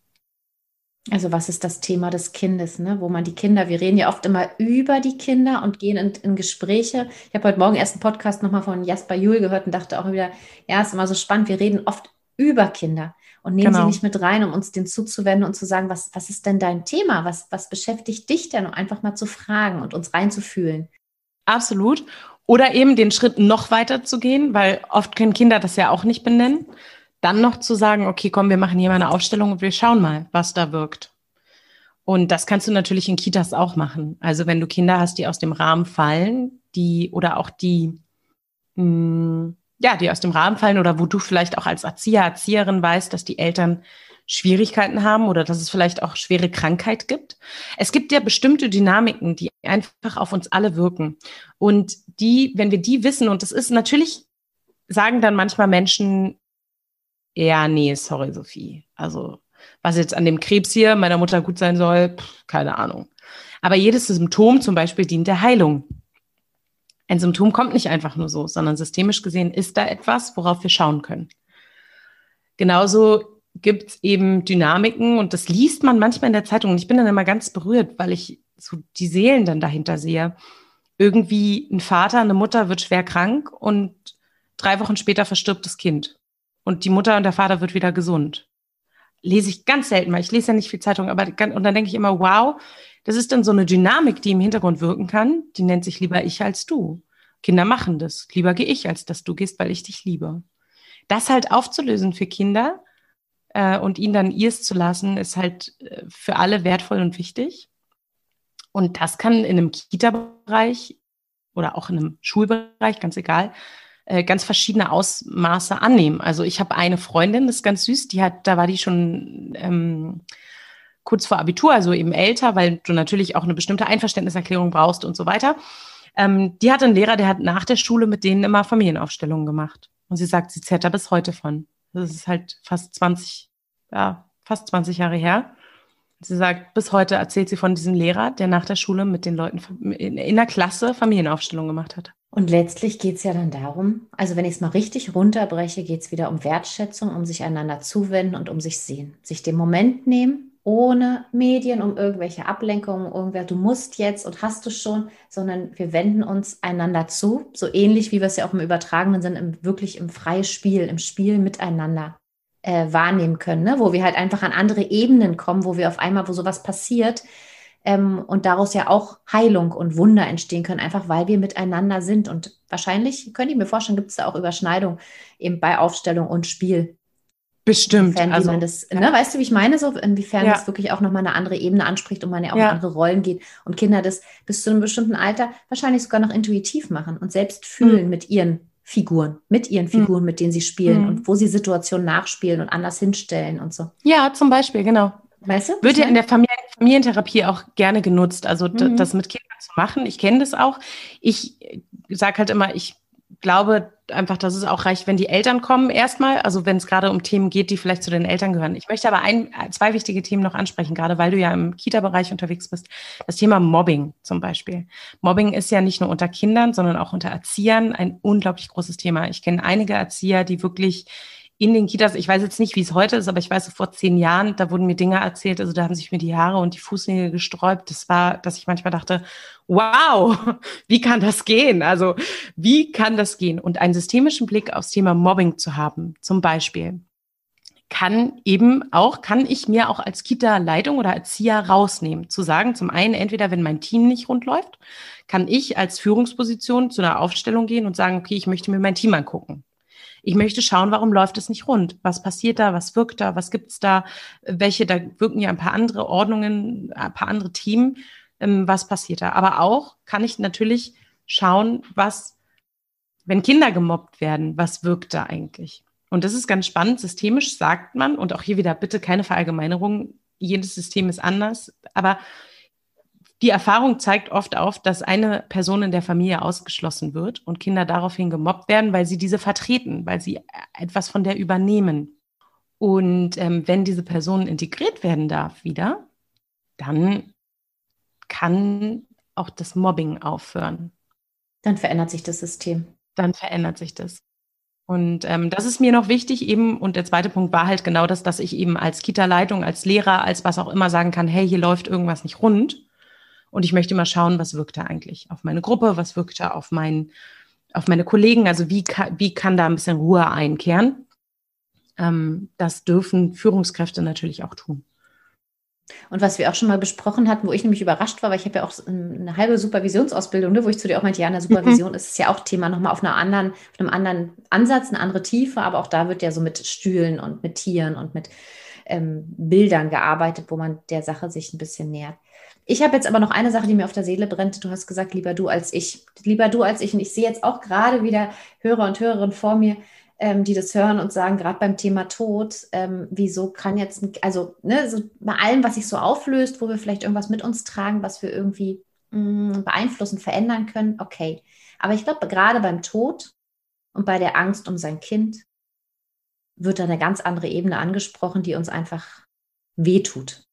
Also was ist das Thema des Kindes, ne? wo man die Kinder, wir reden ja oft immer über die Kinder und gehen in, in Gespräche. Ich habe heute Morgen erst einen Podcast nochmal von Jasper Juhl gehört und dachte auch wieder, ja, ist immer so spannend, wir reden oft über Kinder und nehmen genau. sie nicht mit rein, um uns den zuzuwenden und zu sagen, was, was ist denn dein Thema? Was, was beschäftigt dich denn? Um einfach mal zu fragen und uns reinzufühlen. Absolut. Oder eben den Schritt noch weiter zu gehen, weil oft können Kinder das ja auch nicht benennen dann noch zu sagen, okay, komm, wir machen hier mal eine Aufstellung und wir schauen mal, was da wirkt. Und das kannst du natürlich in Kitas auch machen. Also wenn du Kinder hast, die aus dem Rahmen fallen, die oder auch die, mh, hm, ja, die aus dem Rahmen fallen oder wo du vielleicht auch als Erzieher, Erzieherin weißt, dass die Eltern Schwierigkeiten haben oder dass es vielleicht auch schwere Krankheit gibt. Es gibt ja bestimmte Dynamiken, die einfach auf uns alle wirken. Und die, wenn wir die wissen, und das ist natürlich, sagen dann manchmal Menschen, ja, nee, sorry, Sophie. Also, was jetzt an dem Krebs hier meiner Mutter gut sein soll, pff, keine Ahnung. Aber jedes Symptom zum Beispiel dient der Heilung. Ein Symptom kommt nicht einfach nur so, sondern systemisch gesehen ist da etwas, worauf wir schauen können. Genauso gibt es eben Dynamiken und das liest man manchmal in der Zeitung. Und ich bin dann immer ganz berührt, weil ich so die Seelen dann dahinter sehe. Irgendwie ein Vater, eine Mutter wird schwer krank und drei Wochen später verstirbt das Kind und die Mutter und der Vater wird wieder gesund. Lese ich ganz selten mal. Ich lese ja nicht viel Zeitung, aber und dann denke ich immer, wow, das ist dann so eine Dynamik, die im Hintergrund wirken kann. Die nennt sich lieber ich als du. Kinder machen das. Lieber gehe ich, als dass du gehst, weil ich dich liebe. Das halt aufzulösen für Kinder äh, und ihnen dann ihrs zu lassen, ist halt äh, für alle wertvoll und wichtig. Und das kann in einem Kita-Bereich oder auch in einem Schulbereich, ganz egal, äh, ganz verschiedene Ausmaße annehmen. Also ich habe eine Freundin, das ist ganz süß, die hat, da war die schon ähm, kurz vor Abitur, also eben älter, weil du natürlich auch eine bestimmte Einverständniserklärung brauchst und so weiter. Ähm, die hat einen Lehrer, der hat nach der Schule mit denen immer Familienaufstellungen gemacht. Und sie sagt, sie zählt da bis heute von. Das ist halt fast 20, ja, fast 20 Jahre her. Sie sagt, bis heute erzählt sie von diesem Lehrer, der nach der Schule mit den Leuten in, in der Klasse Familienaufstellung gemacht hat. Und letztlich geht es ja dann darum, also wenn ich es mal richtig runterbreche, geht es wieder um Wertschätzung, um sich einander zuwenden und um sich sehen. Sich den Moment nehmen, ohne Medien, um irgendwelche Ablenkungen, irgendwer, du musst jetzt und hast du schon, sondern wir wenden uns einander zu, so ähnlich wie wir es ja auch im übertragenen Sinn, im, wirklich im freien Spiel, im Spiel miteinander äh, wahrnehmen können, ne? wo wir halt einfach an andere Ebenen kommen, wo wir auf einmal, wo sowas passiert ähm, und daraus ja auch Heilung und Wunder entstehen können, einfach weil wir miteinander sind. Und wahrscheinlich, könnte ich mir vorstellen, gibt es da auch Überschneidung eben bei Aufstellung und Spiel. Bestimmt. Inwiefern, also, das, ja. ne, weißt du, wie ich meine? So, inwiefern ja. das wirklich auch nochmal eine andere Ebene anspricht und man ja auch ja. in andere Rollen geht und Kinder das bis zu einem bestimmten Alter wahrscheinlich sogar noch intuitiv machen und selbst fühlen mhm. mit ihren Figuren, mit ihren hm. Figuren, mhm. mit denen sie spielen mhm. und wo sie Situationen nachspielen und anders hinstellen und so. Ja, zum Beispiel, genau. Weißt du? Wird ja in der Familien Familientherapie auch gerne genutzt, also mhm. das mit Kindern zu machen. Ich kenne das auch. Ich sage halt immer, ich glaube einfach, dass es auch reicht, wenn die Eltern kommen erstmal, also wenn es gerade um Themen geht, die vielleicht zu den Eltern gehören. Ich möchte aber ein, zwei wichtige Themen noch ansprechen, gerade weil du ja im Kita-Bereich unterwegs bist. Das Thema Mobbing zum Beispiel. Mobbing ist ja nicht nur unter Kindern, sondern auch unter Erziehern ein unglaublich großes Thema. Ich kenne einige Erzieher, die wirklich in den Kitas, ich weiß jetzt nicht, wie es heute ist, aber ich weiß, vor zehn Jahren, da wurden mir Dinge erzählt, also da haben sich mir die Haare und die Fußnägel gesträubt. Das war, dass ich manchmal dachte, wow, wie kann das gehen? Also, wie kann das gehen? Und einen systemischen Blick aufs Thema Mobbing zu haben, zum Beispiel, kann eben auch, kann ich mir auch als Kita-Leitung oder Erzieher rausnehmen. Zu sagen, zum einen, entweder wenn mein Team nicht rund läuft, kann ich als Führungsposition zu einer Aufstellung gehen und sagen, okay, ich möchte mir mein Team angucken. Ich möchte schauen, warum läuft es nicht rund? Was passiert da? Was wirkt da? Was gibt's da? Welche, da wirken ja ein paar andere Ordnungen, ein paar andere Themen. Ähm, was passiert da? Aber auch kann ich natürlich schauen, was, wenn Kinder gemobbt werden, was wirkt da eigentlich? Und das ist ganz spannend. Systemisch sagt man, und auch hier wieder bitte keine Verallgemeinerung, jedes System ist anders, aber die Erfahrung zeigt oft auf, dass eine Person in der Familie ausgeschlossen wird und Kinder daraufhin gemobbt werden, weil sie diese vertreten, weil sie etwas von der übernehmen. Und ähm, wenn diese Person integriert werden darf wieder, dann kann auch das Mobbing aufhören. Dann verändert sich das System. Dann verändert sich das. Und ähm, das ist mir noch wichtig eben. Und der zweite Punkt war halt genau das, dass ich eben als Kita-Leitung, als Lehrer, als was auch immer sagen kann, hey, hier läuft irgendwas nicht rund. Und ich möchte immer schauen, was wirkt da eigentlich auf meine Gruppe, was wirkt da auf, mein, auf meine Kollegen, also wie, kann, wie kann da ein bisschen Ruhe einkehren. Ähm, das dürfen Führungskräfte natürlich auch tun. Und was wir auch schon mal besprochen hatten, wo ich nämlich überrascht war, weil ich habe ja auch eine halbe Supervisionsausbildung, ne, wo ich zu dir auch meinte, ja, in der Supervision mhm. ist es ja auch Thema nochmal auf einer anderen, auf einem anderen Ansatz, eine andere Tiefe, aber auch da wird ja so mit Stühlen und mit Tieren und mit ähm, Bildern gearbeitet, wo man der Sache sich ein bisschen nähert. Ich habe jetzt aber noch eine Sache, die mir auf der Seele brennt. Du hast gesagt, lieber du als ich. Lieber du als ich. Und ich sehe jetzt auch gerade wieder Hörer und Hörerinnen vor mir, ähm, die das hören und sagen, gerade beim Thema Tod, ähm, wieso kann jetzt, also ne, so bei allem, was sich so auflöst, wo wir vielleicht irgendwas mit uns tragen, was wir irgendwie mh, mm, beeinflussen, verändern können, okay. Aber ich glaube, gerade beim Tod und bei der Angst um sein Kind wird da eine ganz andere Ebene angesprochen, die uns einfach wehtut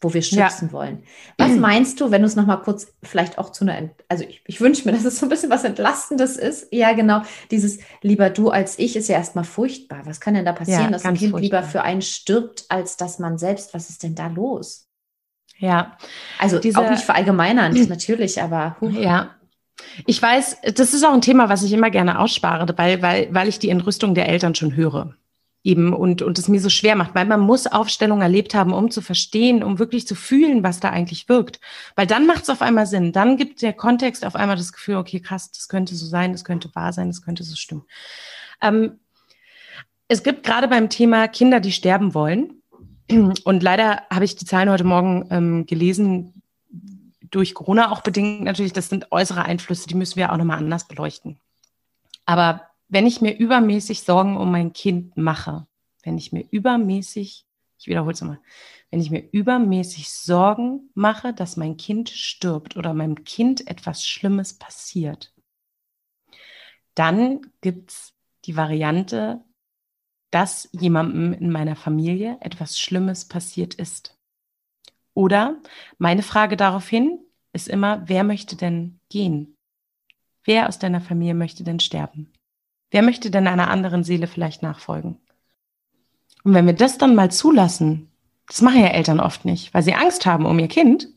wo wir schützen ja. wollen. Was meinst du, wenn du es nochmal kurz vielleicht auch zu einer, also ich, ich wünsche mir, dass es so ein bisschen was Entlastendes ist. Ja, genau, dieses lieber du als ich ist ja erstmal furchtbar. Was kann denn da passieren, ja, dass ein Kind furchtbar. lieber für einen stirbt, als dass man selbst, was ist denn da los? Ja. Also Diese, auch nicht verallgemeinernd, natürlich, aber. Huh. Ja, ich weiß, das ist auch ein Thema, was ich immer gerne ausspare, weil, weil, weil ich die Entrüstung der Eltern schon höre eben und, und es mir so schwer macht, weil man muss Aufstellung erlebt haben, um zu verstehen, um wirklich zu fühlen, was da eigentlich wirkt. Weil dann macht es auf einmal Sinn. Dann gibt der Kontext auf einmal das Gefühl, okay, krass, das könnte so sein, das könnte wahr sein, das könnte so stimmen. Ähm, es gibt gerade beim Thema Kinder, die sterben wollen. Und leider habe ich die Zahlen heute Morgen ähm, gelesen, durch Corona auch bedingt natürlich, das sind äußere Einflüsse, die müssen wir auch nochmal anders beleuchten. Aber wenn ich mir übermäßig Sorgen um mein Kind mache, wenn ich mir übermäßig, ich wiederhole es nochmal, wenn ich mir übermäßig Sorgen mache, dass mein Kind stirbt oder meinem Kind etwas Schlimmes passiert, dann gibt es die Variante, dass jemandem in meiner Familie etwas Schlimmes passiert ist. Oder meine Frage daraufhin ist immer, wer möchte denn gehen? Wer aus deiner Familie möchte denn sterben? Wer möchte denn einer anderen Seele vielleicht nachfolgen? Und wenn wir das dann mal zulassen, das machen ja Eltern oft nicht, weil sie Angst haben um ihr Kind.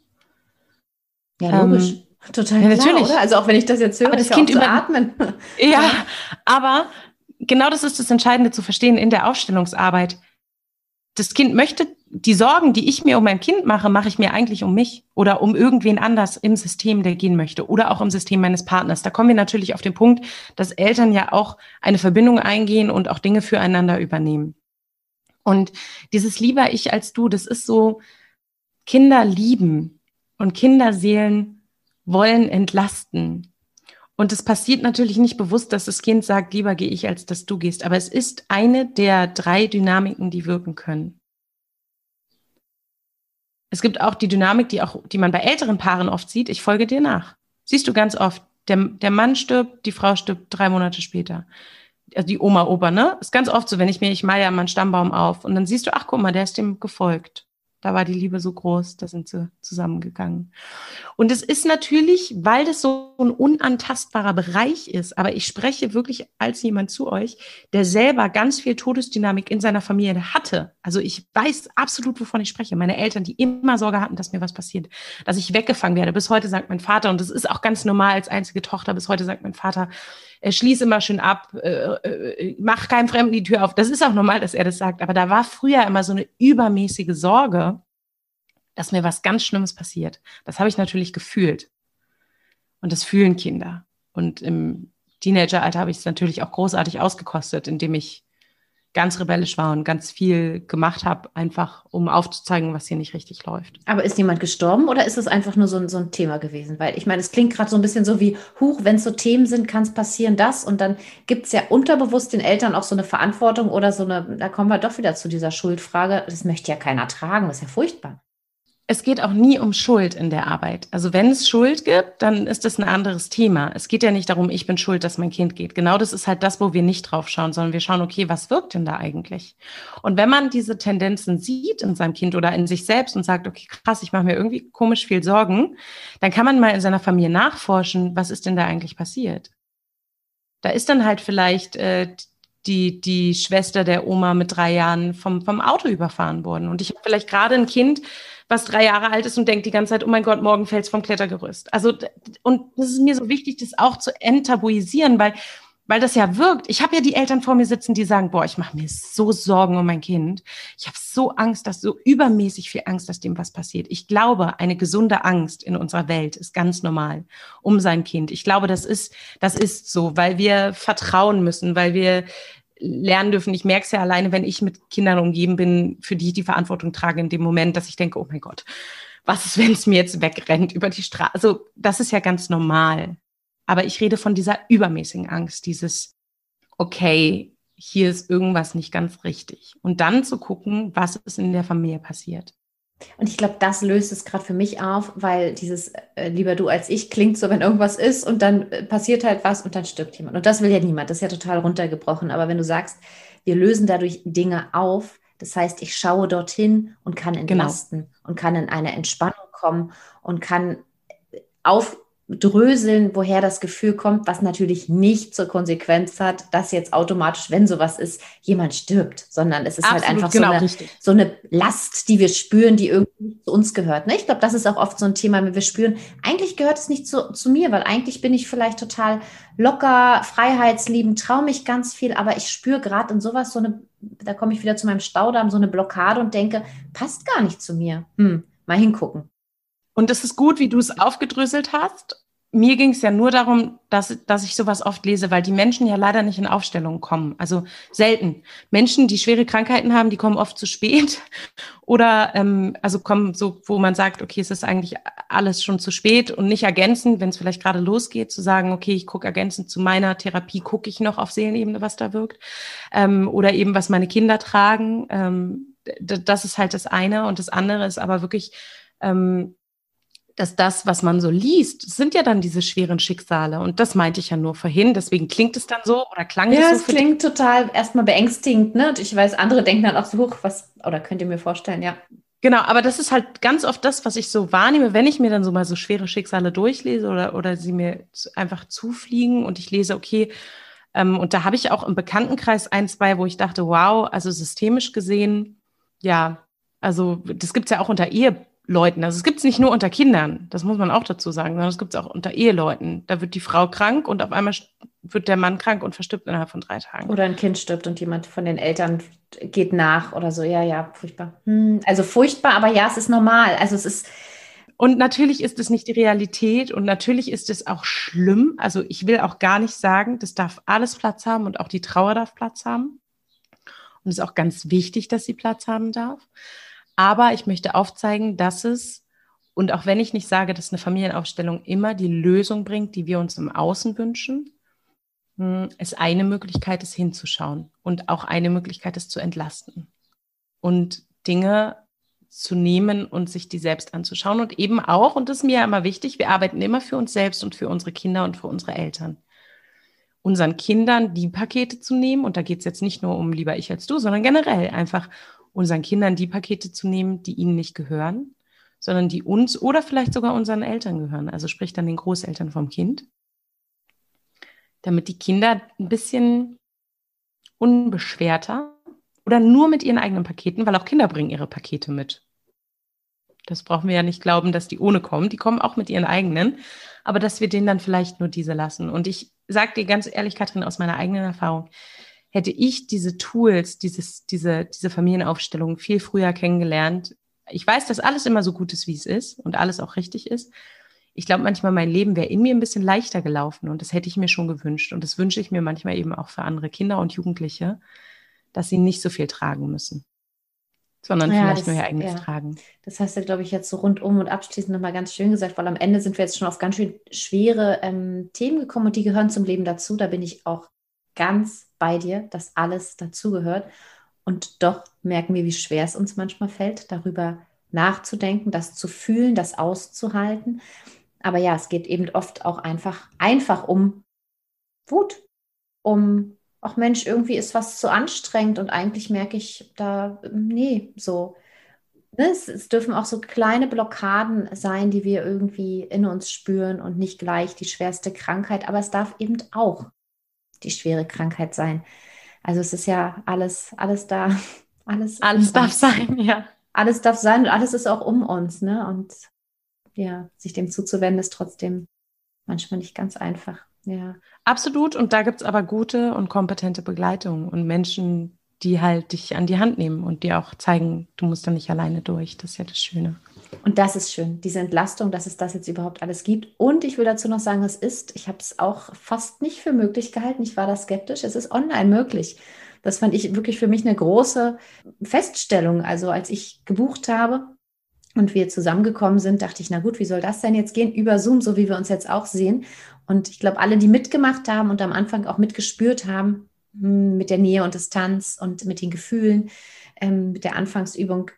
Ja, logisch. Ähm, Total ja, klar, natürlich. Oder? Also auch wenn ich das jetzt höre, aber das Kind ja atmen. Ja, aber genau das ist das Entscheidende zu verstehen in der Aufstellungsarbeit. Das Kind möchte die Sorgen, die ich mir um mein Kind mache, mache ich mir eigentlich um mich oder um irgendwen anders im System, der gehen möchte oder auch im System meines Partners. Da kommen wir natürlich auf den Punkt, dass Eltern ja auch eine Verbindung eingehen und auch Dinge füreinander übernehmen. Und dieses lieber ich als du, das ist so Kinder lieben und Kinderseelen wollen entlasten. Und es passiert natürlich nicht bewusst, dass das Kind sagt, lieber gehe ich, als dass du gehst. Aber es ist eine der drei Dynamiken, die wirken können. Es gibt auch die Dynamik, die auch, die man bei älteren Paaren oft sieht. Ich folge dir nach. Siehst du ganz oft. Der, der Mann stirbt, die Frau stirbt drei Monate später. Also die Oma, Opa, ne? Ist ganz oft so, wenn ich mir, ich mal ja meinen Stammbaum auf und dann siehst du, ach guck mal, der ist dem gefolgt. Da war die Liebe so groß, da sind sie zusammengegangen. Und es ist natürlich, weil das so ein unantastbarer Bereich ist, aber ich spreche wirklich als jemand zu euch, der selber ganz viel Todesdynamik in seiner Familie hatte. Also ich weiß absolut, wovon ich spreche. Meine Eltern, die immer Sorge hatten, dass mir was passiert, dass ich weggefangen werde. Bis heute sagt mein Vater, und das ist auch ganz normal als einzige Tochter, bis heute sagt mein Vater, schließ immer schön ab, äh, äh, mach keinem Fremden die Tür auf. Das ist auch normal, dass er das sagt. Aber da war früher immer so eine übermäßige Sorge, dass mir was ganz Schlimmes passiert. Das habe ich natürlich gefühlt. Und das fühlen Kinder. Und im Teenageralter habe ich es natürlich auch großartig ausgekostet, indem ich ganz rebellisch war und ganz viel gemacht habe, einfach um aufzuzeigen, was hier nicht richtig läuft. Aber ist jemand gestorben oder ist es einfach nur so ein, so ein Thema gewesen? Weil ich meine, es klingt gerade so ein bisschen so wie, huch, wenn es so Themen sind, kann es passieren, das. Und dann gibt es ja unterbewusst den Eltern auch so eine Verantwortung oder so eine, da kommen wir doch wieder zu dieser Schuldfrage. Das möchte ja keiner tragen, das ist ja furchtbar es geht auch nie um Schuld in der Arbeit. Also wenn es Schuld gibt, dann ist das ein anderes Thema. Es geht ja nicht darum, ich bin schuld, dass mein Kind geht. Genau das ist halt das, wo wir nicht drauf schauen, sondern wir schauen, okay, was wirkt denn da eigentlich? Und wenn man diese Tendenzen sieht in seinem Kind oder in sich selbst und sagt, okay, krass, ich mache mir irgendwie komisch viel Sorgen, dann kann man mal in seiner Familie nachforschen, was ist denn da eigentlich passiert? Da ist dann halt vielleicht äh, die, die Schwester der Oma mit drei Jahren vom, vom Auto überfahren worden. Und ich habe vielleicht gerade ein Kind, was drei Jahre alt ist und denkt die ganze Zeit, oh mein Gott, morgen fällt's vom Klettergerüst. Also, und das ist mir so wichtig, das auch zu enttabuisieren, weil, weil das ja wirkt. Ich habe ja die Eltern vor mir sitzen, die sagen, boah, ich mache mir so Sorgen um mein Kind. Ich habe so Angst, dass so übermäßig viel Angst, dass dem was passiert. Ich glaube, eine gesunde Angst in unserer Welt ist ganz normal um sein Kind. Ich glaube, das ist, das ist so, weil wir vertrauen müssen, weil wir lernen dürfen. Ich merke es ja alleine, wenn ich mit Kindern umgeben bin, für die ich die Verantwortung trage in dem Moment, dass ich denke, oh mein Gott, was ist, wenn es mir jetzt wegrennt über die Straße? Also das ist ja ganz normal. Aber ich rede von dieser übermäßigen Angst, dieses, okay, hier ist irgendwas nicht ganz richtig. Und dann zu gucken, was ist in der Familie passiert. Und ich glaube, das löst es gerade für mich auf, weil dieses äh, lieber du als ich klingt so, wenn irgendwas ist und dann äh, passiert halt was und dann stirbt jemand. Und das will ja niemand. Das ist ja total runtergebrochen. Aber wenn du sagst, wir lösen dadurch Dinge auf, das heißt, ich schaue dorthin und kann genau. entlasten genau. und kann in eine Entspannung kommen und kann auf dröseln, woher das Gefühl kommt, was natürlich nicht zur Konsequenz hat, dass jetzt automatisch, wenn sowas ist, jemand stirbt, sondern es ist halt Absolut, halt einfach genau, so, eine, so, eine, Last, die wir spüren, die irgendwie zu uns gehört. Ne? Ich glaube, das ist auch oft so ein Thema, wenn wir spüren, eigentlich gehört es nicht zu, zu mir, weil eigentlich bin ich vielleicht total locker, freiheitsliebend, traue mich ganz viel, aber ich spüre gerade in sowas so eine, da komme ich wieder zu meinem Staudamm, so eine Blockade und denke, passt gar nicht zu mir. Hm, mal hingucken. Und es ist gut, wie du es aufgedröselt hast mir ging es ja nur darum, dass, dass ich sowas oft lese, weil die Menschen ja leider nicht in Aufstellungen kommen. Also selten. Menschen, die schwere Krankheiten haben, die kommen oft zu spät oder ähm, also kommen so, wo man sagt, okay, es ist eigentlich alles schon zu spät und nicht ergänzend, wenn es vielleicht gerade losgeht, zu sagen, okay, ich gucke ergänzend zu meiner Therapie, gucke ich noch auf Seelenebene, was da wirkt. Ähm, oder eben, was meine Kinder tragen. Ähm, das ist halt das eine. Und das andere ist aber wirklich, ähm, dass das, was man so liest, sind ja dann diese schweren Schicksale. Und das meinte ich ja nur vorhin. Deswegen klingt es dann so oder klang ja, es so? Ja, es klingt total erstmal beängstigend. Ne? Und ich weiß, andere denken dann auch so, hoch, was, oder könnt ihr mir vorstellen, ja. Genau, aber das ist halt ganz oft das, was ich so wahrnehme, wenn ich mir dann so mal so schwere Schicksale durchlese oder, oder sie mir einfach zufliegen und ich lese, okay, ähm, und da habe ich auch im Bekanntenkreis ein, zwei, wo ich dachte, wow, also systemisch gesehen, ja, also das gibt's ja auch unter Ehe Leuten. Also es gibt es nicht nur unter Kindern, das muss man auch dazu sagen, sondern es gibt es auch unter Eheleuten. Da wird die Frau krank und auf einmal wird der Mann krank und verstirbt innerhalb von drei Tagen. Oder ein Kind stirbt und jemand von den Eltern geht nach oder so. Ja, ja, furchtbar. Hm, also furchtbar, aber ja, es ist normal. Also es ist. Und natürlich ist es nicht die Realität und natürlich ist es auch schlimm. Also ich will auch gar nicht sagen, das darf alles Platz haben und auch die Trauer darf Platz haben. Und es ist auch ganz wichtig, dass sie Platz haben darf. Aber ich möchte aufzeigen, dass es, und auch wenn ich nicht sage, dass eine Familienaufstellung immer die Lösung bringt, die wir uns im Außen wünschen, hm, es eine Möglichkeit ist, hinzuschauen und auch eine Möglichkeit ist, zu entlasten und Dinge zu nehmen und sich die selbst anzuschauen und eben auch, und das ist mir ja immer wichtig, wir arbeiten immer für uns selbst und für unsere Kinder und für unsere Eltern. Unseren Kindern die Pakete zu nehmen, und da geht es jetzt nicht nur um lieber ich als du, sondern generell einfach unseren Kindern die Pakete zu nehmen, die ihnen nicht gehören, sondern die uns oder vielleicht sogar unseren Eltern gehören, also sprich dann den Großeltern vom Kind, damit die Kinder ein bisschen unbeschwerter oder nur mit ihren eigenen Paketen, weil auch Kinder bringen ihre Pakete mit. Das brauchen wir ja nicht glauben, dass die ohne kommen. Die kommen auch mit ihren eigenen, aber dass wir denen dann vielleicht nur diese lassen. Und ich sage dir ganz ehrlich, Katrin, aus meiner eigenen Erfahrung, hätte ich diese Tools, dieses, diese, diese Familienaufstellung viel früher kennengelernt. Ich weiß, dass alles immer so gut ist, wie es ist und alles auch richtig ist. Ich glaube, manchmal mein Leben wäre in mir ein bisschen leichter gelaufen und das hätte ich mir schon gewünscht. Und das wünsche ich mir manchmal eben auch für andere Kinder und Jugendliche, dass sie nicht so viel tragen müssen, sondern ja, vielleicht das, nur ihr eigenes ja. tragen. Das hast du, glaube ich, jetzt so rundum und abschließend nochmal ganz schön gesagt, weil am Ende sind wir jetzt schon auf ganz schön schwere ähm, Themen gekommen und die gehören zum Leben dazu. Da bin ich auch ganz bei dir, dass alles dazugehört. Und doch merken wir, wie schwer es uns manchmal fällt, darüber nachzudenken, das zu fühlen, das auszuhalten. Aber ja, es geht eben oft auch einfach, einfach um Wut, um, ach Mensch, irgendwie ist was zu anstrengend und eigentlich merke ich da, nee, so. Ne, es, es dürfen auch so kleine Blockaden sein, die wir irgendwie in uns spüren und nicht gleich die schwerste Krankheit, aber es darf eben auch die schwere Krankheit sein. Also es ist ja alles, alles da, alles. Alles darf sein, ja. Alles darf sein und alles ist auch um uns, ne? Und ja, sich dem zuzuwenden, ist trotzdem manchmal nicht ganz einfach. Ja. Absolut. Und da gibt es aber gute und kompetente Begleitung und Menschen, die halt dich an die Hand nehmen und dir auch zeigen, du musst da nicht alleine durch. Das ist ja das Schöne. Und das ist schön, diese Entlastung, dass es das jetzt überhaupt alles gibt. Und ich will dazu noch sagen, es ist, ich habe es auch fast nicht für möglich gehalten, ich war da skeptisch, es ist online möglich. Das fand ich wirklich für mich eine große Feststellung. Also als ich gebucht habe und wir zusammengekommen sind, dachte ich, na gut, wie soll das denn jetzt gehen? Über Zoom, so wie wir uns jetzt auch sehen. Und ich glaube, alle, die mitgemacht haben und am Anfang auch mitgespürt haben, hm, mit der Nähe und Distanz und mit den Gefühlen, ähm, mit der Anfangsübung,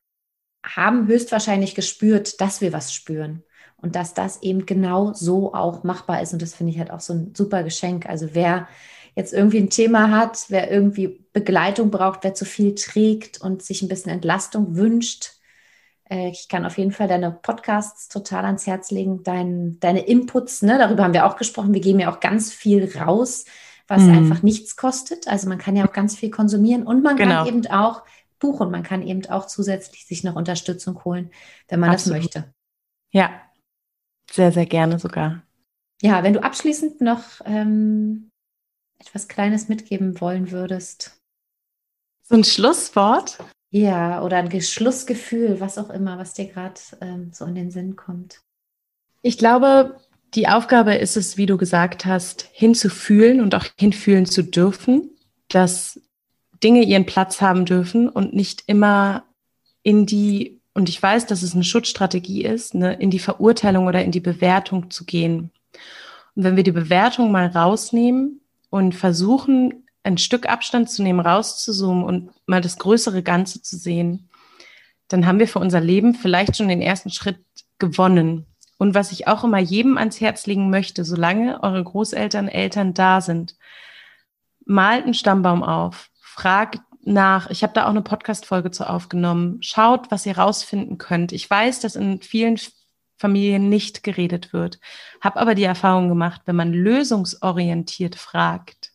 haben höchstwahrscheinlich gespürt, dass wir was spüren und dass das eben genau so auch machbar ist. Und das finde ich halt auch so ein super Geschenk. Also wer jetzt irgendwie ein Thema hat, wer irgendwie Begleitung braucht, wer zu viel trägt und sich ein bisschen Entlastung wünscht, äh, ich kann auf jeden Fall deine Podcasts total ans Herz legen, dein, deine Inputs, ne, darüber haben wir auch gesprochen. Wir geben ja auch ganz viel raus, was mhm. einfach nichts kostet. Also man kann ja auch ganz viel konsumieren und man genau. kann eben auch buchen. Man kann eben auch zusätzlich sich noch Unterstützung holen, wenn man Absolut. das möchte. Ja, sehr, sehr gerne sogar. Ja, wenn du abschließend noch ähm, etwas Kleines mitgeben wollen würdest. So ein Schlusswort? Ja, oder ein Schlussgefühl, was auch immer, was dir gerade ähm, so in den Sinn kommt. Ich glaube, die Aufgabe ist es, wie du gesagt hast, hinzufühlen und auch hinfühlen zu dürfen, dass Dinge ihren Platz haben dürfen und nicht immer in die und ich weiß, dass es eine Schutzstrategie ist, ne, in die Verurteilung oder in die Bewertung zu gehen. Und wenn wir die Bewertung mal rausnehmen und versuchen, ein Stück Abstand zu nehmen, rauszuzoomen und mal das größere Ganze zu sehen, dann haben wir für unser Leben vielleicht schon den ersten Schritt gewonnen. Und was ich auch immer jedem ans Herz legen möchte, solange eure Großeltern, Eltern da sind, malt einen Stammbaum auf, fragt nach, ich habe da auch eine Podcast-Folge zu aufgenommen, schaut, was ihr rausfinden könnt. Ich weiß, dass in vielen Familien nicht geredet wird, habe aber die Erfahrung gemacht, wenn man lösungsorientiert fragt,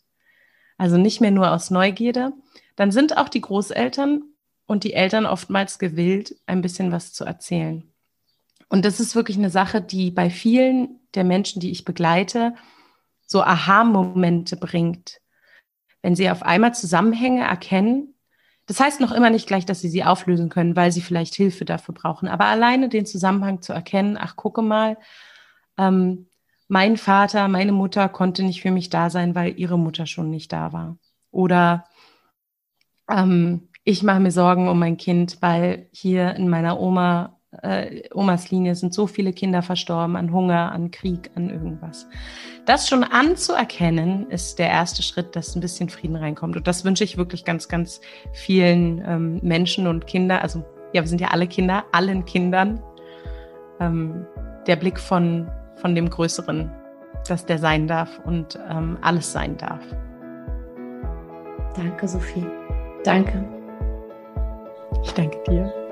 also nicht mehr nur aus Neugierde, dann sind auch die Großeltern und die Eltern oftmals gewillt, ein bisschen was zu erzählen. Und das ist wirklich eine Sache, die bei vielen der Menschen, die ich begleite, so Aha-Momente bringt. Wenn sie auf einmal Zusammenhänge erkennen, das heißt noch immer nicht gleich, dass sie sie auflösen können, weil sie vielleicht Hilfe dafür brauchen. Aber alleine den Zusammenhang zu erkennen, ach, gucke mal, ähm, mein Vater, meine Mutter konnte nicht für mich da sein, weil ihre Mutter schon nicht da war. Oder ähm, ich mache mir Sorgen um mein Kind, weil hier in meiner Oma äh, Omas Linie sind so viele Kinder verstorben an Hunger, an Krieg, an irgendwas. Das schon anzuerkennen, ist der erste Schritt, dass ein bisschen Frieden reinkommt. Und das wünsche ich wirklich ganz, ganz vielen ähm, Menschen und Kindern. Also ja, wir sind ja alle Kinder, allen Kindern. Ähm, der Blick von, von dem Größeren, dass der sein darf und ähm, alles sein darf. Danke, Sophie. Danke. Ich danke dir.